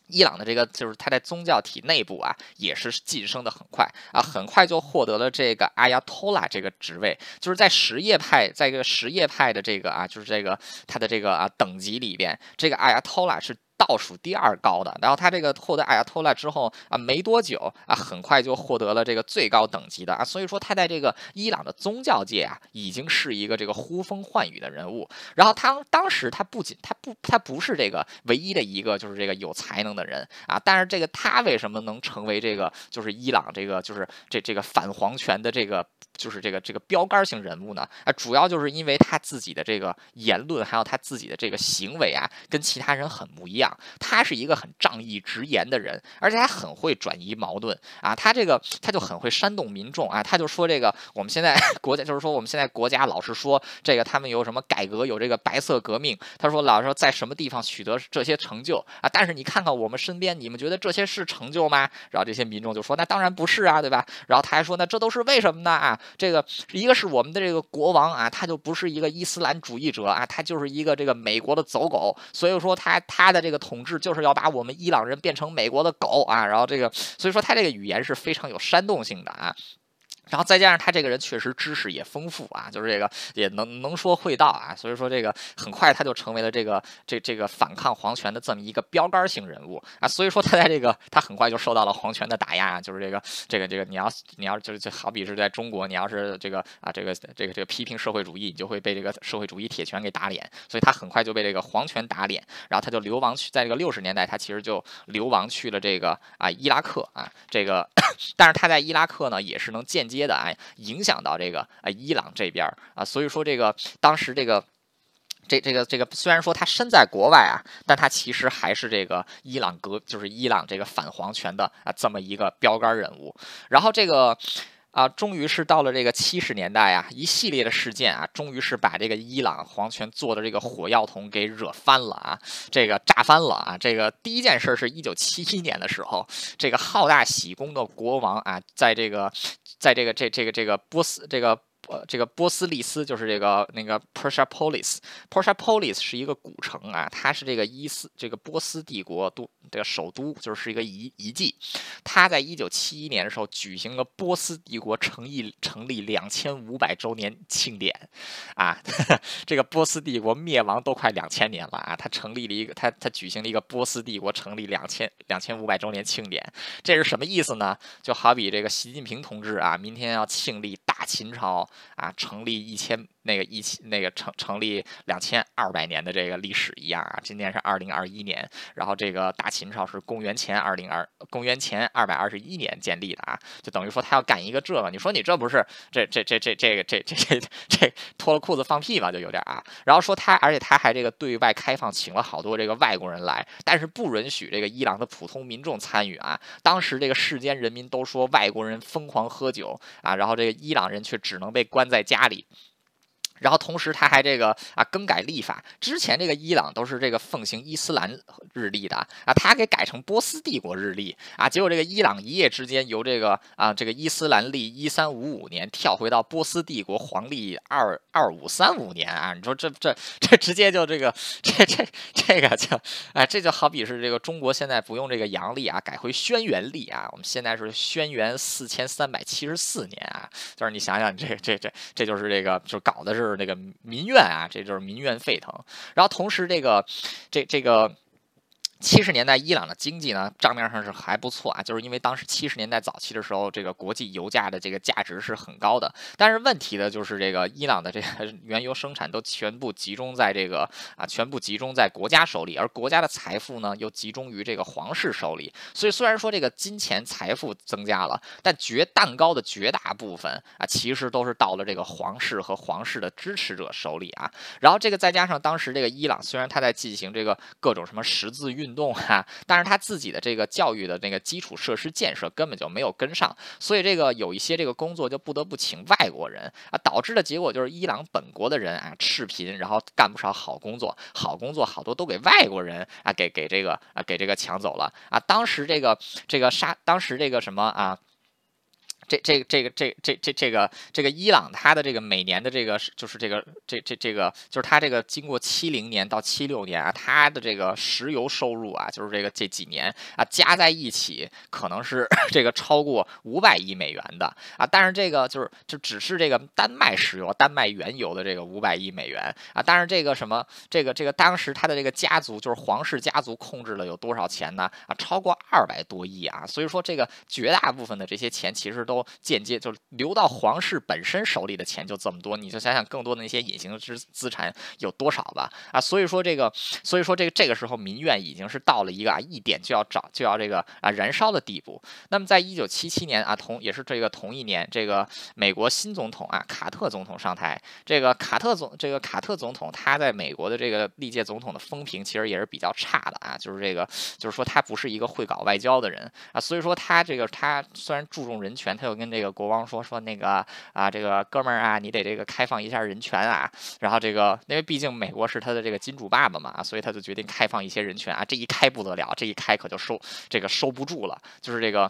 伊朗的这个就是他在宗教体内部啊，也是晋升的很快啊，很快就获得了这个阿亚托拉这个职位，就是在什叶派，在这个什叶派的这个啊，就是这个他的这个啊等级里边，这个阿亚托拉是。倒数第二高的，然后他这个获得阿亚托拉之后啊，没多久啊，很快就获得了这个最高等级的啊，所以说他在这个伊朗的宗教界啊，已经是一个这个呼风唤雨的人物。然后他当时他不仅他不他不是这个唯一的一个就是这个有才能的人啊，但是这个他为什么能成为这个就是伊朗这个就是这这个反皇权的这个就是这个这个标杆性人物呢？啊，主要就是因为他自己的这个言论还有他自己的这个行为啊，跟其他人很不一样。他是一个很仗义直言的人，而且他很会转移矛盾啊。他这个他就很会煽动民众啊。他就说这个我们现在 国家就是说我们现在国家老是说这个他们有什么改革，有这个白色革命。他说老是说在什么地方取得这些成就啊？但是你看看我们身边，你们觉得这些是成就吗？然后这些民众就说那当然不是啊，对吧？然后他还说那这都是为什么呢？啊，这个一个是我们的这个国王啊，他就不是一个伊斯兰主义者啊，他就是一个这个美国的走狗，所以说他他的这个。的统治就是要把我们伊朗人变成美国的狗啊，然后这个，所以说他这个语言是非常有煽动性的啊。然后再加上他这个人确实知识也丰富啊，就是这个也能能说会道啊，所以说这个很快他就成为了这个这这个反抗皇权的这么一个标杆性人物啊，所以说他在这个他很快就受到了皇权的打压啊，就是这个这个这个你要你要就是就好比是在中国，你要是这个啊这个这个这个批评社会主义，你就会被这个社会主义铁拳给打脸，所以他很快就被这个皇权打脸，然后他就流亡去，在这个六十年代，他其实就流亡去了这个啊伊拉克啊这个，但是他在伊拉克呢也是能渐渐。接的啊，影响到这个啊伊朗这边啊，所以说这个当时这个这这个这个虽然说他身在国外啊，但他其实还是这个伊朗革就是伊朗这个反皇权的啊这么一个标杆人物。然后这个啊，终于是到了这个七十年代啊，一系列的事件啊，终于是把这个伊朗皇权做的这个火药桶给惹翻了啊，这个炸翻了啊。这个第一件事是一九七一年的时候，这个好大喜功的国王啊，在这个，在这个这这个这个波斯这个。呃，这个波斯利斯就是这个那个 Persepolis，Persepolis 是一个古城啊，它是这个伊斯这个波斯帝国都这个首都，就是一个遗遗迹。它在一九七一年的时候举行了波斯帝国成立成立两千五百周年庆典啊，这个波斯帝国灭亡都快两千年了啊，它成立了一个，它它举行了一个波斯帝国成立两千两千五百周年庆典，这是什么意思呢？就好比这个习近平同志啊，明天要庆历大秦朝。啊，成立一千。那个一千那个成成立两千二百年的这个历史一样啊，今年是二零二一年，然后这个大秦朝是公元前二零二公元前二百二十一年建立的啊，就等于说他要干一个这个，你说你这不是这这这这这个这这这 这脱了裤子放屁吧，就有点啊。然后说他，而且他还这个对外开放，请了好多这个外国人来，但是不允许这个伊朗的普通民众参与啊。当时这个世间人民都说外国人疯狂喝酒啊，然后这个伊朗人却只能被关在家里。然后同时他还这个啊更改历法，之前这个伊朗都是这个奉行伊斯兰日历的啊，他给改成波斯帝国日历啊，结果这个伊朗一夜之间由这个啊这个伊斯兰历一三五五年跳回到波斯帝国黄历二二五三五年啊，你说这这这直接就这个 这这这个就哎这就好比是这个中国现在不用这个阳历啊，改回轩辕历啊，我们现在是轩辕四千三百七十四年啊，就是你想想这这这这就是这个就搞的是。那个民怨啊，这就是民怨沸腾。然后同时，这个这这个。七十年代伊朗的经济呢，账面上是还不错啊，就是因为当时七十年代早期的时候，这个国际油价的这个价值是很高的。但是问题的，就是这个伊朗的这个 原油生产都全部集中在这个啊，全部集中在国家手里，而国家的财富呢又集中于这个皇室手里。所以虽然说这个金钱财富增加了，但绝蛋糕的绝大部分啊，其实都是到了这个皇室和皇室的支持者手里啊。然后这个再加上当时这个伊朗虽然他在进行这个各种什么十字运动啊，但是他自己的这个教育的那个基础设施建设根本就没有跟上，所以这个有一些这个工作就不得不请外国人啊，导致的结果就是伊朗本国的人啊赤贫，然后干不少好工作，好工作好多都给外国人啊给给这个啊给这个抢走了啊，当时这个这个杀，当时这个什么啊。这这这个这这这这个这个伊朗，它的这个每年的这个就是这个这这这个就是它这个经过七零年到七六年啊，它的这个石油收入啊，就是这个这几年啊加在一起，可能是 这个超过五百亿美元的啊。但是这个就是就只是这个丹麦石油、丹麦原油的这个五百亿美元啊。但是这个什么这个这个当时他的这个家族就是皇室家族控制了有多少钱呢？啊，超过二百多亿啊。所以说这个绝大部分的这些钱其实都。都间接就是流到皇室本身手里的钱就这么多，你就想想更多的那些隐形资资产有多少吧啊！所以说这个，所以说这个这个时候民怨已经是到了一个啊一点就要找就要这个啊燃烧的地步。那么在一九七七年啊同也是这个同一年，这个美国新总统啊卡特总统上台，这个卡特总这个卡特总统他在美国的这个历届总统的风评其实也是比较差的啊，就是这个就是说他不是一个会搞外交的人啊，所以说他这个他虽然注重人权。他就跟这个国王说说那个啊，这个哥们儿啊，你得这个开放一下人权啊。然后这个，因为毕竟美国是他的这个金主爸爸嘛，所以他就决定开放一些人权啊。这一开不得了，这一开可就收这个收不住了，就是这个。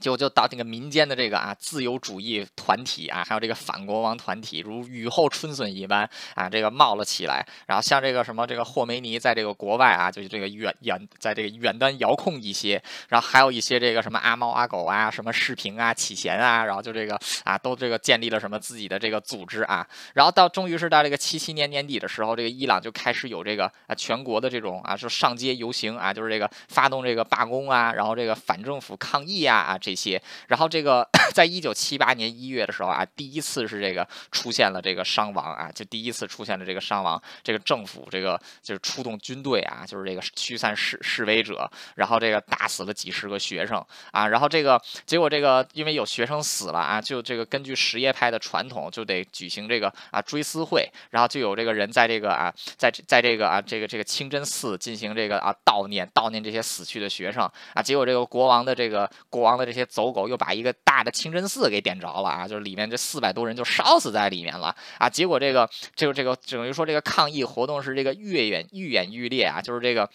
就就到这个民间的这个啊自由主义团体啊，还有这个反国王团体，如雨后春笋一般啊，这个冒了起来。然后像这个什么这个霍梅尼在这个国外啊，就是这个远远在这个远端遥控一些。然后还有一些这个什么阿猫阿狗啊，什么视频啊、启贤啊，然后就这个啊都这个建立了什么自己的这个组织啊。然后到终于是到这个七七年年底的时候，这个伊朗就开始有这个啊全国的这种啊就上街游行啊，就是这个发动这个罢工啊，然后这个反政府抗议啊啊这。这些，然后这个在一九七八年一月的时候啊，第一次是这个出现了这个伤亡啊，就第一次出现了这个伤亡，这个政府这个就是出动军队啊，就是这个驱散示示威者，然后这个打死了几十个学生啊，然后这个结果这个因为有学生死了啊，就这个根据什叶派的传统，就得举行这个啊追思会，然后就有这个人在这个啊在在这个啊这个这个清真寺进行这个啊悼念悼念这些死去的学生啊，结果这个国王的这个国王的这些。些走狗又把一个大的清真寺给点着了啊，就是里面这四百多人就烧死在里面了啊。结果这个这个这个等于说这个抗议活动是这个愈演愈演愈烈啊，就是这个。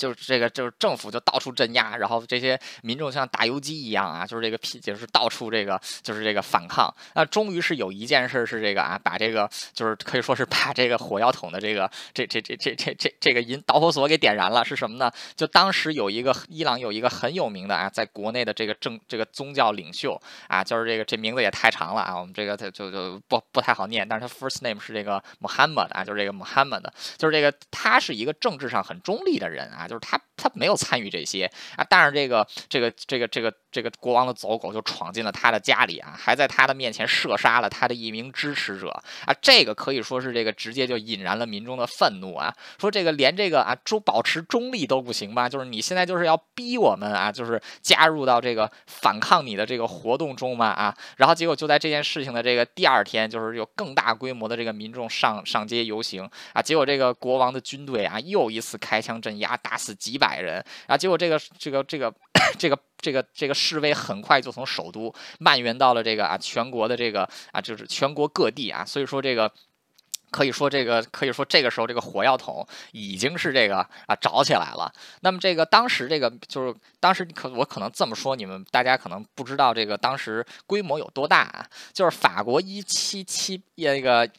就是这个，就是政府就到处镇压，然后这些民众像打游击一样啊，就是这个批，就是到处这个，就是这个反抗。那终于是有一件事是这个啊，把这个就是可以说是把这个火药桶的这个这这这这这这这个引导火索给点燃了，是什么呢？就当时有一个伊朗有一个很有名的啊，在国内的这个政这个宗教领袖啊，就是这个这名字也太长了啊，我们这个就就不不太好念，但是他 first name 是这个 Muhammad 啊，就是这个 Muhammad，就是这个他是一个政治上很中立的人啊。啊，就是他，他没有参与这些啊，但是这个，这个，这个，这个。这个国王的走狗就闯进了他的家里啊，还在他的面前射杀了他的一名支持者啊，这个可以说是这个直接就引燃了民众的愤怒啊，说这个连这个啊中保持中立都不行吗？就是你现在就是要逼我们啊，就是加入到这个反抗你的这个活动中吗？啊，然后结果就在这件事情的这个第二天，就是有更大规模的这个民众上上街游行啊，结果这个国王的军队啊又一次开枪镇压，打死几百百人啊，结果这个这个这个这个。这个这个示威很快就从首都蔓延到了这个啊全国的这个啊就是全国各地啊，所以说这个。可以说这个，可以说这个时候这个火药桶已经是这个啊着起来了。那么这个当时这个就是当时可我可能这么说，你们大家可能不知道这个当时规模有多大啊。就是法国一七七那个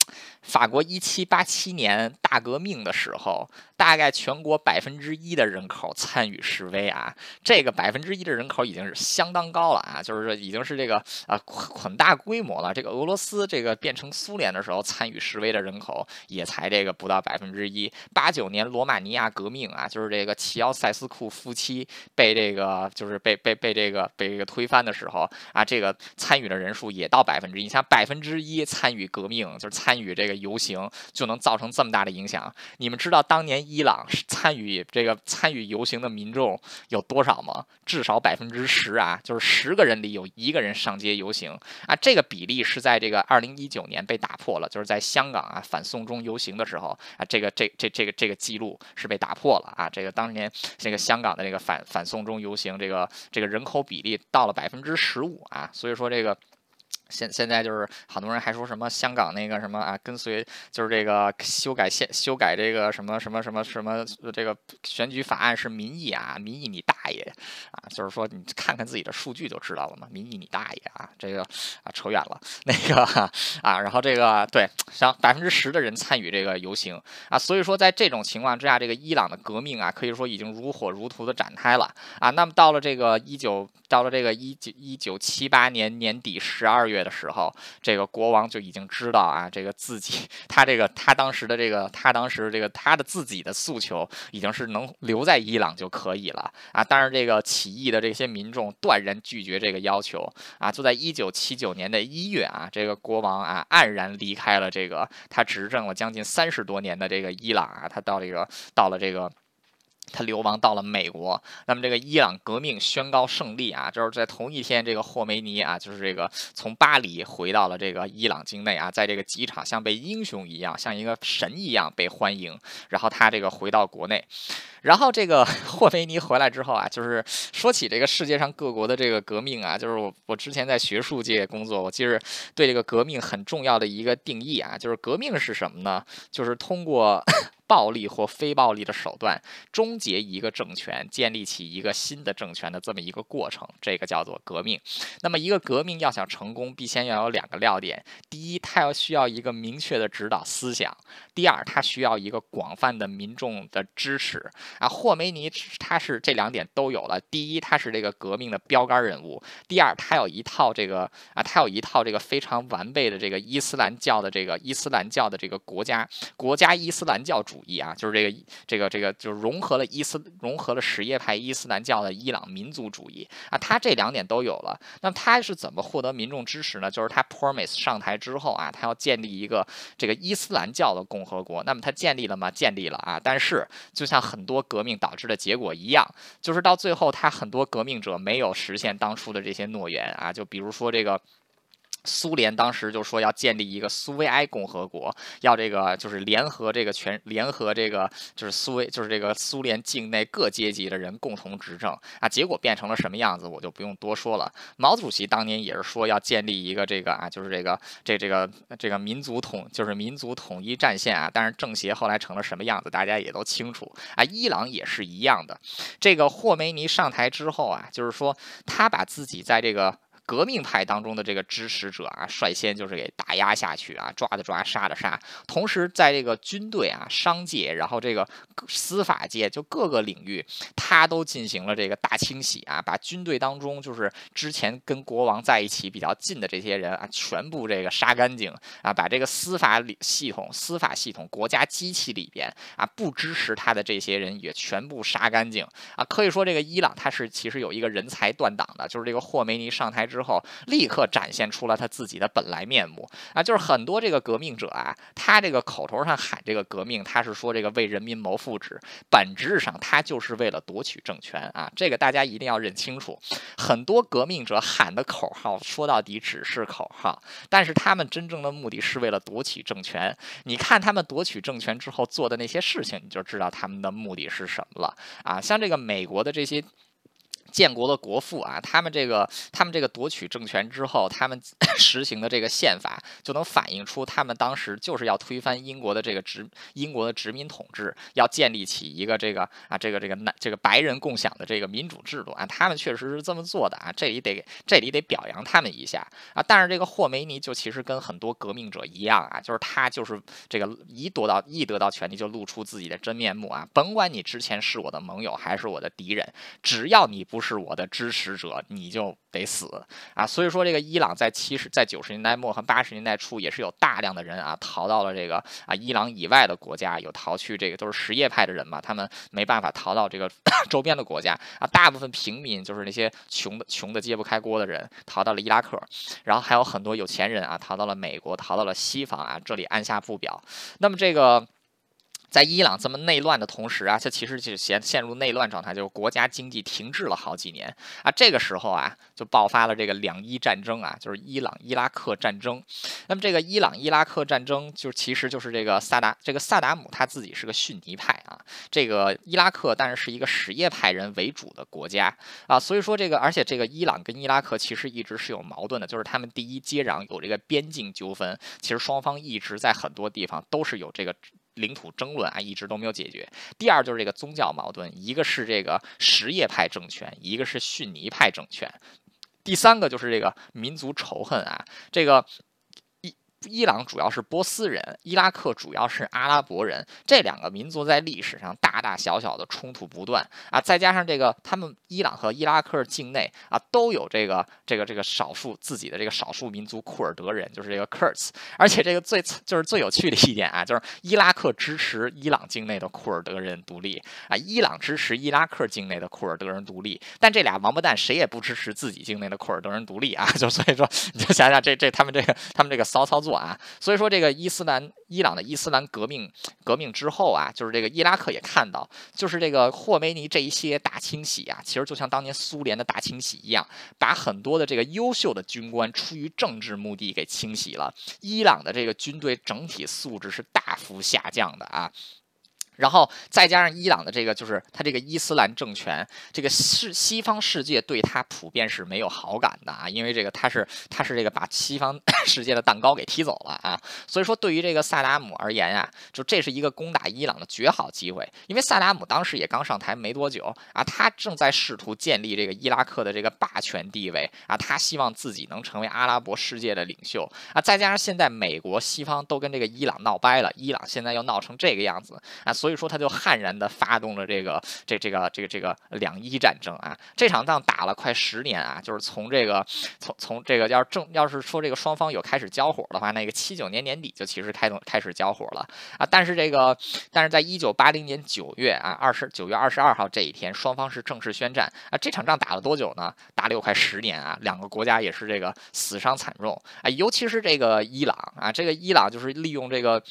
法国一七八七年大革命的时候，大概全国百分之一的人口参与示威啊。这个百分之一的人口已经是相当高了啊，就是说已经是这个啊很大规模了。这个俄罗斯这个变成苏联的时候参与示威的人。口也才这个不到百分之一。八九年罗马尼亚革命啊，就是这个齐奥塞斯库夫妻被这个就是被被被这个被这个推翻的时候啊，这个参与的人数也到百分之一。像百分之一参与革命，就是参与这个游行，就能造成这么大的影响。你们知道当年伊朗参与这个参与游行的民众有多少吗？至少百分之十啊，就是十个人里有一个人上街游行啊。这个比例是在这个二零一九年被打破了，就是在香港啊。反送中游行的时候啊，这个这这这个这个记录是被打破了啊！这个当年这个香港的这个反反送中游行，这个这个人口比例到了百分之十五啊，所以说这个。现现在就是很多人还说什么香港那个什么啊，跟随就是这个修改宪修改这个什么什么什么什么这个选举法案是民意啊，民意你大爷啊！就是说你看看自己的数据就知道了嘛，民意你大爷啊！这个啊扯远了 那个啊，然后这个对，像百分之十的人参与这个游行啊，所以说在这种情况之下，这个伊朗的革命啊，可以说已经如火如荼的展开了啊。那么到了这个一九到了这个一九一九七八年年底十二月。的时候，这个国王就已经知道啊，这个自己他这个他当时的这个他当时这个他的自己的诉求已经是能留在伊朗就可以了啊。但是这个起义的这些民众断然拒绝这个要求啊。就在一九七九年的一月啊，这个国王啊黯然离开了这个他执政了将近三十多年的这个伊朗啊，他到这个到了这个。他流亡到了美国，那么这个伊朗革命宣告胜利啊，就是在同一天，这个霍梅尼啊，就是这个从巴黎回到了这个伊朗境内啊，在这个机场像被英雄一样，像一个神一样被欢迎，然后他这个回到国内，然后这个 霍梅尼回来之后啊，就是说起这个世界上各国的这个革命啊，就是我我之前在学术界工作，我其实对这个革命很重要的一个定义啊，就是革命是什么呢？就是通过。暴力或非暴力的手段终结一个政权，建立起一个新的政权的这么一个过程，这个叫做革命。那么，一个革命要想成功，必先要有两个亮点：第一，它要需要一个明确的指导思想；第二，它需要一个广泛的民众的支持。啊，霍梅尼他是这两点都有了。第一，他是这个革命的标杆人物；第二，他有一套这个啊，他有一套这个非常完备的这个伊斯兰教的这个伊斯兰教的这个国家国家伊斯兰教主。主义啊，就是这个这个这个，就是融合了伊斯融合了什叶派伊斯兰教的伊朗民族主义啊，他这两点都有了。那么他是怎么获得民众支持呢？就是他 Promise 上台之后啊，他要建立一个这个伊斯兰教的共和国。那么他建立了吗？建立了啊。但是就像很多革命导致的结果一样，就是到最后他很多革命者没有实现当初的这些诺言啊。就比如说这个。苏联当时就说要建立一个苏维埃共和国，要这个就是联合这个全联合这个就是苏维就是这个苏联境内各阶级的人共同执政啊，结果变成了什么样子，我就不用多说了。毛主席当年也是说要建立一个这个啊，就是这个这这个这个民族统就是民族统一战线啊，但是政协后来成了什么样子，大家也都清楚啊。伊朗也是一样的，这个霍梅尼上台之后啊，就是说他把自己在这个。革命派当中的这个支持者啊，率先就是给打压下去啊，抓的抓，杀的杀。同时，在这个军队啊、商界，然后这个司法界，就各个领域，他都进行了这个大清洗啊，把军队当中就是之前跟国王在一起比较近的这些人啊，全部这个杀干净啊，把这个司法里系统、司法系统、国家机器里边啊，不支持他的这些人也全部杀干净啊。可以说，这个伊朗他是其实有一个人才断档的，就是这个霍梅尼上台之。后立刻展现出了他自己的本来面目啊，就是很多这个革命者啊，他这个口头上喊这个革命，他是说这个为人民谋福祉，本质上他就是为了夺取政权啊，这个大家一定要认清楚。很多革命者喊的口号，说到底只是口号，但是他们真正的目的是为了夺取政权。你看他们夺取政权之后做的那些事情，你就知道他们的目的是什么了啊。像这个美国的这些。建国的国父啊，他们这个他们这个夺取政权之后，他们 实行的这个宪法就能反映出他们当时就是要推翻英国的这个殖英国的殖民统治，要建立起一个这个啊这个这个男这个白人共享的这个民主制度啊，他们确实是这么做的啊，这里得这里得表扬他们一下啊。但是这个霍梅尼就其实跟很多革命者一样啊，就是他就是这个一夺到一得到权力就露出自己的真面目啊，甭管你之前是我的盟友还是我的敌人，只要你不。是我的支持者，你就得死啊！所以说，这个伊朗在七十、在九十年代末和八十年代初，也是有大量的人啊逃到了这个啊伊朗以外的国家，有逃去这个都是什叶派的人嘛，他们没办法逃到这个 周边的国家啊。大部分平民就是那些穷的穷的揭不开锅的人，逃到了伊拉克，然后还有很多有钱人啊逃到了美国，逃到了西方啊，这里按下不表。那么这个。在伊朗这么内乱的同时啊，它其实就陷陷入内乱状态，就是国家经济停滞了好几年啊。这个时候啊，就爆发了这个两伊战争啊，就是伊朗伊拉克战争。那么这个伊朗伊拉克战争，就其实就是这个萨达这个萨达姆他自己是个逊尼派啊，这个伊拉克但是是一个什叶派人为主的国家啊，所以说这个而且这个伊朗跟伊拉克其实一直是有矛盾的，就是他们第一接壤有这个边境纠纷，其实双方一直在很多地方都是有这个。领土争论啊，一直都没有解决。第二就是这个宗教矛盾，一个是这个什叶派政权，一个是逊尼派政权。第三个就是这个民族仇恨啊，这个。伊朗主要是波斯人，伊拉克主要是阿拉伯人，这两个民族在历史上大大小小的冲突不断啊，再加上这个他们伊朗和伊拉克境内啊都有这个这个这个少数自己的这个少数民族库尔德人，就是这个 Kurds，而且这个最就是最有趣的一点啊，就是伊拉克支持伊朗境内的库尔德人独立啊，伊朗支持伊拉克境内的库尔德人独立，但这俩王八蛋谁也不支持自己境内的库尔德人独立啊，就所以说你就想想这这他们这个他们这个骚操作。啊，所以说这个伊斯兰伊朗的伊斯兰革命革命之后啊，就是这个伊拉克也看到，就是这个霍梅尼这一些大清洗啊，其实就像当年苏联的大清洗一样，把很多的这个优秀的军官出于政治目的给清洗了，伊朗的这个军队整体素质是大幅下降的啊。然后再加上伊朗的这个，就是他这个伊斯兰政权，这个世西方世界对他普遍是没有好感的啊，因为这个他是他是这个把西方 世界的蛋糕给踢走了啊，所以说对于这个萨达姆而言啊，就这是一个攻打伊朗的绝好机会，因为萨达姆当时也刚上台没多久啊，他正在试图建立这个伊拉克的这个霸权地位啊，他希望自己能成为阿拉伯世界的领袖。啊，再加上现在美国西方都跟这个伊朗闹掰了，伊朗现在又闹成这个样子啊，所以。说，他就悍然的发动了这个这这个这个这个两伊战争啊！这场仗打了快十年啊，就是从这个从从这个要正要是说这个双方有开始交火的话，那个七九年年底就其实开动开始交火了啊！但是这个但是在一九八零年九月啊二十九月二十二号这一天，双方是正式宣战啊！这场仗打了多久呢？打了有快十年啊！两个国家也是这个死伤惨重啊！尤其是这个伊朗啊，这个伊朗就是利用这个。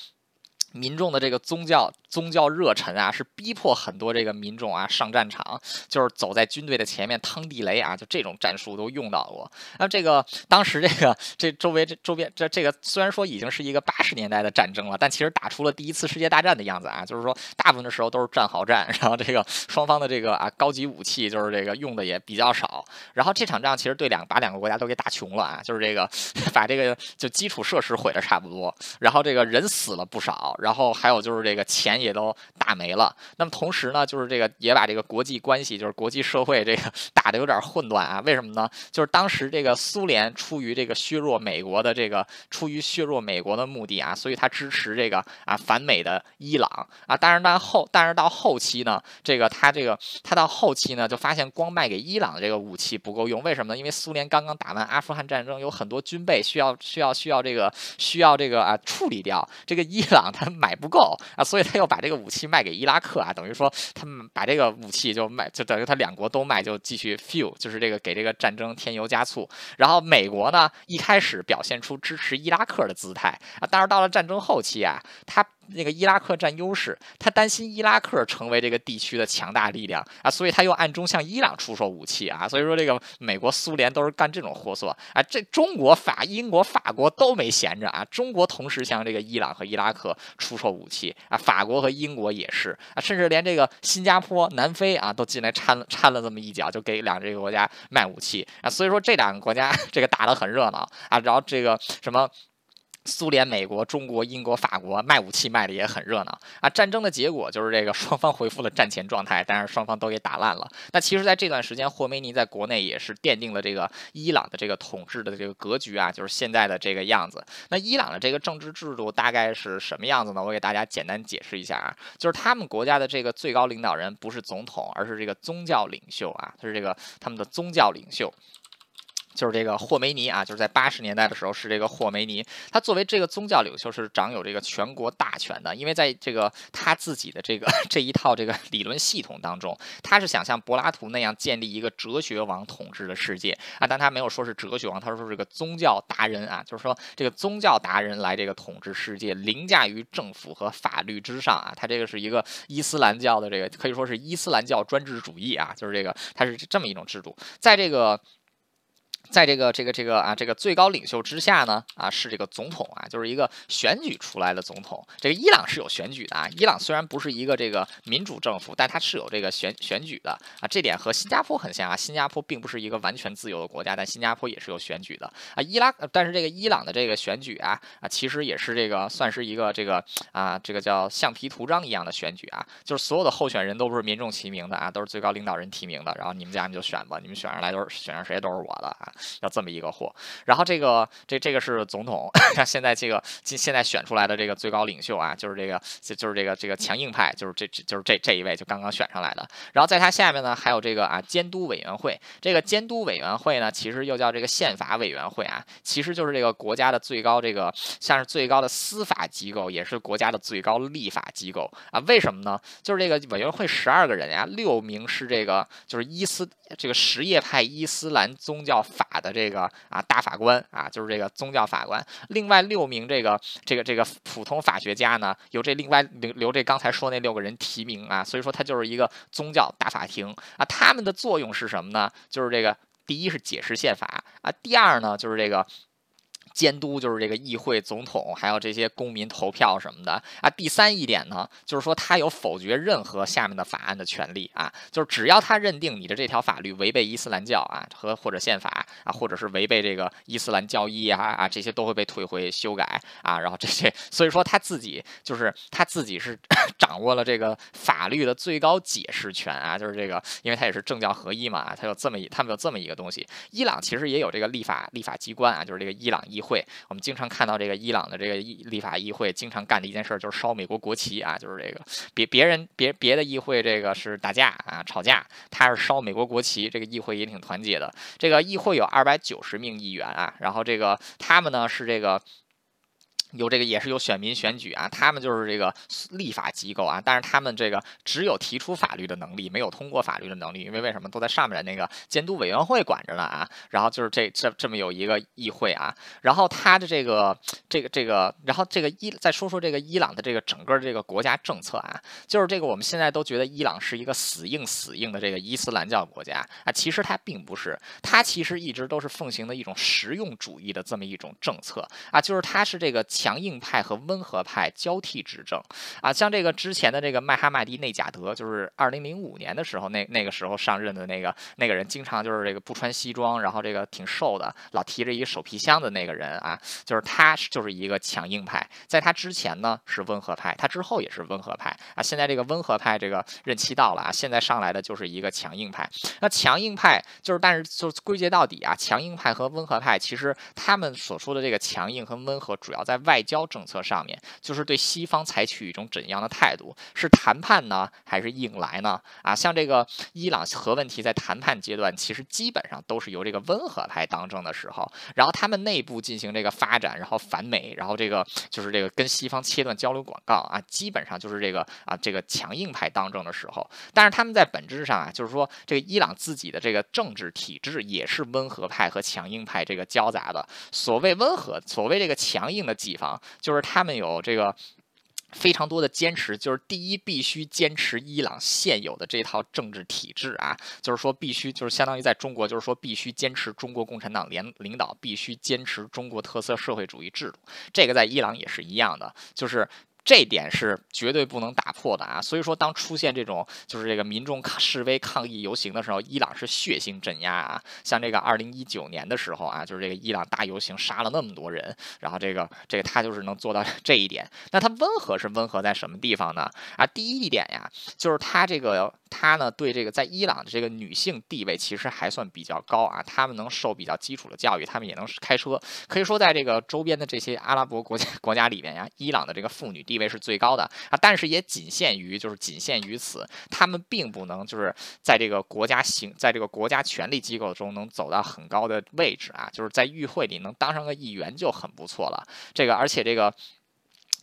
民众的这个宗教宗教热忱啊，是逼迫很多这个民众啊上战场，就是走在军队的前面趟地雷啊，就这种战术都用到过。那这个当时这个这周围这周边这这个虽然说已经是一个八十年代的战争了，但其实打出了第一次世界大战的样子啊，就是说大部分的时候都是战壕战，然后这个双方的这个啊高级武器就是这个用的也比较少。然后这场仗其实对两把两个国家都给打穷了啊，就是这个 把这个就基础设施毁的差不多，然后这个人死了不少。然后还有就是这个钱也都打没了，那么同时呢，就是这个也把这个国际关系，就是国际社会这个 打的有点混乱啊。为什么呢？就是当时这个苏联出于这个削弱美国的这个出于削弱美国的目的啊，所以他支持这个啊反美的伊朗啊。但是但后但是到后期呢，这个他这个他到后期呢就发现光卖给伊朗的这个武器不够用，为什么呢？因为苏联刚刚打完阿富汗战争，有很多军备需要需要需要这个需要这个啊处理掉，这个伊朗他。买不够啊，所以他又把这个武器卖给伊拉克啊，等于说他们把这个武器就卖，就等于他两国都卖，就继续 fuel，就是这个给这个战争添油加醋。然后美国呢，一开始表现出支持伊拉克的姿态啊，但是到了战争后期啊，他。那个伊拉克占优势，他担心伊拉克成为这个地区的强大力量啊，所以他又暗中向伊朗出售武器啊。所以说，这个美国、苏联都是干这种货色啊。这中国、法、英国、法国都没闲着啊。中国同时向这个伊朗和伊拉克出售武器啊，法国和英国也是啊，甚至连这个新加坡、南非啊都进来掺掺了这么一脚，就给两这个国家卖武器啊。所以说，这两个国家 这个打得很热闹啊。然后这个什么？苏联、美国、中国、英国、法国卖武器卖的也很热闹啊！战争的结果就是这个 双方恢复了战前状态，但是双方都给打烂了。那其实，在这段时间，霍梅尼在国内也是奠定了这个伊朗的这个统治的这个格局啊，就是现在的这个样子。那伊朗的这个政治制度大概是什么样子呢？我给大家简单解释一下啊，就是他们国家的这个最高领导人不是总统，而是这个宗教领袖啊，他是这个他们的宗教领袖。就是这个霍梅尼啊，就是在八十年代的时候是这个霍梅尼，他作为这个宗教领袖是掌有这个全国大权的，因为在这个他自己的这个 这一套这个理论系统当中，他是想像柏拉图那样建立一个哲学王统治的世界。啊，但他没有说是哲学王，他说是个宗教达人啊，就是说这个宗教达人来这个统治世界，凌驾于政府和法律之上啊，他这个是一个伊斯兰教的这个可以说是伊斯兰教专制主义啊，就是这个他是这么一种制度，在这个。在这个这个这个啊，这个最高领袖之下呢，啊是这个总统啊，就是一个选举出来的总统。这个伊朗是有选举的啊，伊朗虽然不是一个这个民主政府，但它是有这个选选举的啊，这点和新加坡很像啊。新加坡并不是一个完全自由的国家，但新加坡也是有选举的啊。伊拉，但是这个伊朗的这个选举啊啊，其实也是这个算是一个这个啊，这个叫橡皮图章一样的选举啊，就是所有的候选人都不是民众提名的啊，都是最高领导人提名的，然后你们家你就选吧，你们选上来都是选上谁都是我的啊。要这么一个货，然后这个这这个是总统，现在这个现现在选出来的这个最高领袖啊，就是这个就是这个这个强硬派，就是这这就是这这一位就刚刚选上来的。然后在他下面呢，还有这个啊监督委员会，这个监督委员会呢，其实又叫这个宪法委员会啊，其实就是这个国家的最高这个像是最高的司法机构，也是国家的最高立法机构啊。为什么呢？就是这个委员会十二个人呀，六名是这个就是伊斯这个什叶派伊斯兰宗教法的这个啊大法官啊，就是这个宗教法官。另外六名这个这个这个普通法学家呢，由这另外留留这刚才说那六个人提名啊，所以说他就是一个宗教大法庭啊。他们的作用是什么呢？就是这个第一是解释宪法啊，第二呢就是这个。监督就是这个议会、总统，还有这些公民投票什么的啊。第三一点呢，就是说他有否决任何下面的法案的权利啊。就是只要他认定你的这条法律违背伊斯兰教啊和或者宪法啊，或者是违背这个伊斯兰教义啊啊，这些都会被退回修改啊。然后这些，所以说他自己就是他自己是 掌握了这个法律的最高解释权啊。就是这个，因为他也是政教合一嘛，他有这么他们有这么一个东西。伊朗其实也有这个立法立法机关啊，就是这个伊朗议。会，我们经常看到这个伊朗的这个立法议会，经常干的一件事就是烧美国国旗啊，就是这个别别人别别的议会这个是打架啊吵架，他是烧美国国旗，这个议会也挺团结的。这个议会有二百九十名议员啊，然后这个他们呢是这个。有这个也是有选民选举啊，他们就是这个立法机构啊，但是他们这个只有提出法律的能力，没有通过法律的能力，因为为什么都在上面的那个监督委员会管着呢啊？然后就是这这这么有一个议会啊，然后他的这个这个这个，然后这个伊再说说这个伊朗的这个整个这个国家政策啊，就是这个我们现在都觉得伊朗是一个死硬死硬的这个伊斯兰教国家啊，其实它并不是，它其实一直都是奉行的一种实用主义的这么一种政策啊，就是它是这个。强硬派和温和派交替执政啊，像这个之前的这个麦哈迈迪内贾德，就是二零零五年的时候，那那个时候上任的那个那个人，经常就是这个不穿西装，然后这个挺瘦的，老提着一个手皮箱的那个人啊，就是他就是一个强硬派。在他之前呢是温和派，他之后也是温和派啊。现在这个温和派这个任期到了啊，现在上来的就是一个强硬派。那强硬派就是，但是就归结到底啊，强硬派和温和派其实他们所说的这个强硬和温和，主要在外。外交政策上面，就是对西方采取一种怎样的态度？是谈判呢，还是硬来呢？啊，像这个伊朗核问题在谈判阶段，其实基本上都是由这个温和派当政的时候，然后他们内部进行这个发展，然后反美，然后这个就是这个跟西方切断交流广告啊，基本上就是这个啊这个强硬派当政的时候。但是他们在本质上啊，就是说这个伊朗自己的这个政治体制也是温和派和强硬派这个交杂的。所谓温和，所谓这个强硬的几。方就是他们有这个非常多的坚持，就是第一必须坚持伊朗现有的这套政治体制啊，就是说必须就是相当于在中国就是说必须坚持中国共产党领领导，必须坚持中国特色社会主义制度，这个在伊朗也是一样的，就是。这点是绝对不能打破的啊！所以说，当出现这种就是这个民众示威抗议游行的时候，伊朗是血腥镇压啊。像这个二零一九年的时候啊，就是这个伊朗大游行杀了那么多人，然后这个这个他就是能做到这一点。那他温和是温和在什么地方呢？啊，第一点呀，就是他这个。他呢，对这个在伊朗的这个女性地位其实还算比较高啊，他们能受比较基础的教育，他们也能开车，可以说在这个周边的这些阿拉伯国家国家里面呀，伊朗的这个妇女地位是最高的啊，但是也仅限于就是仅限于此，他们并不能就是在这个国家行在这个国家权力机构中能走到很高的位置啊，就是在议会里能当上个议员就很不错了，这个而且这个。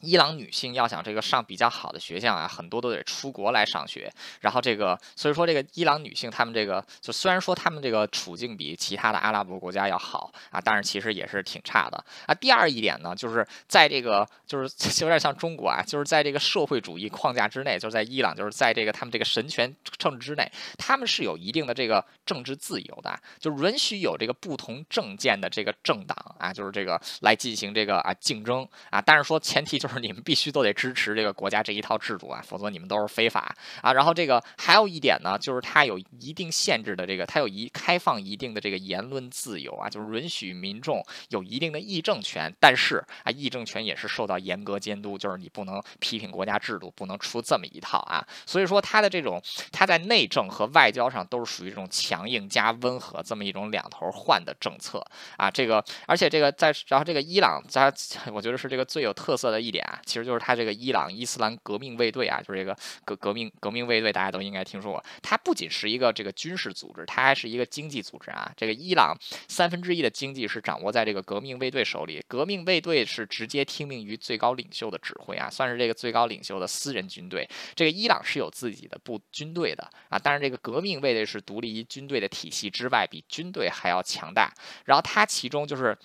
伊朗女性要想这个上比较好的学校啊，很多都得出国来上学。然后这个，所以说这个伊朗女性她们这个，就虽然说她们这个处境比其他的阿拉伯国家要好啊，但是其实也是挺差的啊。第二一点呢，就是在这个就是 有点像中国啊，就是在这个社会主义框架之内，就是在伊朗，就是在这个他们这个神权政治之内，他们是有一定的这个政治自由的，就允许有这个不同政见的这个政党啊，就是这个来进行这个啊竞争啊，但是说前提就。就是你们必须都得支持这个国家这一套制度啊，否则你们都是非法啊。然后这个还有一点呢，就是它有一定限制的，这个它有一开放一定的这个言论自由啊，就是允许民众有一定的议政权，但是啊，议政权也是受到严格监督，就是你不能批评国家制度，不能出这么一套啊。所以说它的这种它在内政和外交上都是属于这种强硬加温和这么一种两头换的政策啊。这个而且这个在然后这个伊朗在我觉得是这个最有特色的一点。啊，其实就是他这个伊朗伊斯兰革命卫队啊，就是这个革革命革命卫队，大家都应该听说过。它不仅是一个这个军事组织，它还是一个经济组织啊。这个伊朗三分之一的经济是掌握在这个革命卫队手里，革命卫队是直接听命于最高领袖的指挥啊，算是这个最高领袖的私人军队。这个伊朗是有自己的部军队的啊，但是这个革命卫队是独立于军队的体系之外，比军队还要强大。然后它其中就是。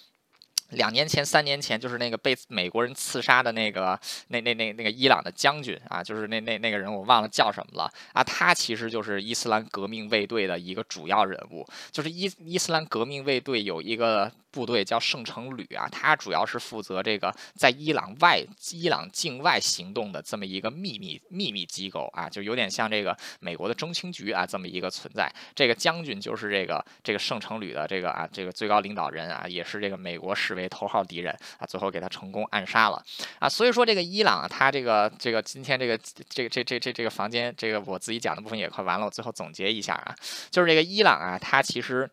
两年前、三年前，就是那个被美国人刺杀的那个、那、那、那、那个伊朗的将军啊，就是那、那、那个人，我忘了叫什么了啊。他其实就是伊斯兰革命卫队的一个主要人物，就是伊伊斯兰革命卫队有一个。部队叫圣城旅啊，他主要是负责这个在伊朗外、伊朗境外行动的这么一个秘密秘密机构啊，就有点像这个美国的中情局啊这么一个存在。这个将军就是这个这个圣城旅的这个啊这个最高领导人啊，也是这个美国视为头号敌人啊，最后给他成功暗杀了啊。所以说这个伊朗啊，他这个这个今天这个这个这这这这个房间，这个我自己讲的部分也快完了，我最后总结一下啊，就是这个伊朗啊，他其实。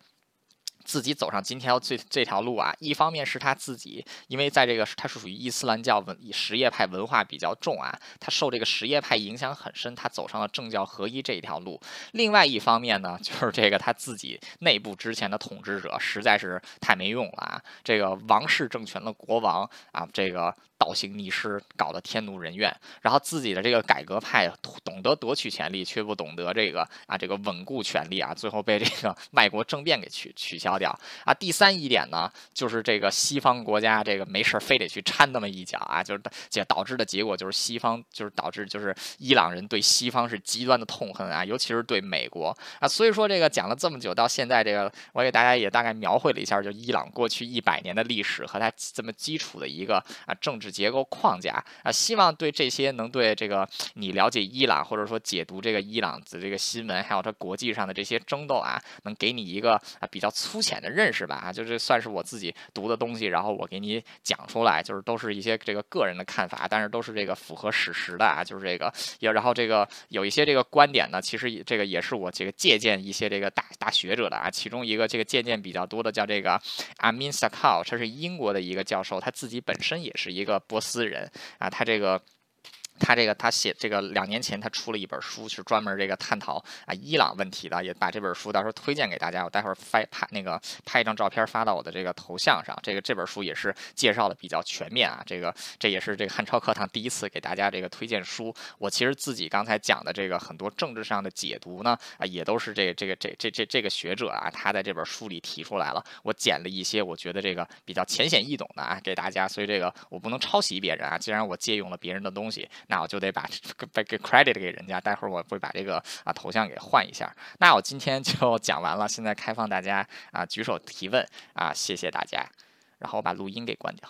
自己走上今天这这条路啊，一方面是他自己，因为在这个他是属于伊斯兰教文什叶派文化比较重啊，他受这个什叶派影响很深，他走上了政教合一这一条路。另外一方面呢，就是这个他自己内部之前的统治者实在是太没用了啊，这个王室政权的国王啊，这个。倒行逆施，搞得天怒人怨。然后自己的这个改革派懂得夺取权力，却不懂得这个啊，这个稳固权力啊，最后被这个 外国政变给取取消掉啊。第三一点呢，就是这个西方国家这个没事非得去掺那么一脚啊，就是这导致的结果就是西方就是导致就是伊朗人对西方是极端的痛恨啊，尤其是对美国啊。所以说这个讲了这么久，到现在这个我给大家也大概描绘了一下，就伊朗过去一百年的历史和它这么基础的一个啊政治。结构框架啊，希望对这些能对这个你了解伊朗，或者说解读这个伊朗的这个新闻，还有它国际上的这些争斗啊，能给你一个啊比较粗浅的认识吧啊，就是算是我自己读的东西，然后我给你讲出来，就是都是一些这个个人的看法，但是都是这个符合史实的啊，就是这个也然后这个有一些这个观点呢，其实这个也是我这个借鉴一些这个大大学者的啊，其中一个这个借鉴比较多的叫这个 Amin Sakkal，他是英国的一个教授，他自己本身也是一个。波斯人啊，他这个。他这个他写这个两年前他出了一本书，是专门这个探讨啊伊朗问题的，也把这本书到时候推荐给大家。我待会儿发拍那个拍一张照片发到我的这个头像上。这个这本书也是介绍的比较全面啊。这个这也是这个汉超课堂第一次给大家这个推荐书。我其实自己刚才讲的这个很多政治上的解读呢啊，也都是这个这个这这这这个学者啊他在这本书里提出来了。我捡了一些我觉得这个比较浅显易懂的啊给大家，所以这个我不能抄袭别人啊。既然我借用了别人的东西。那我就得把把给 credit 给人家，待会儿我会把这个啊头像给换一下。那我今天就讲完了，现在开放大家啊举手提问啊，谢谢大家。然后我把录音给关掉。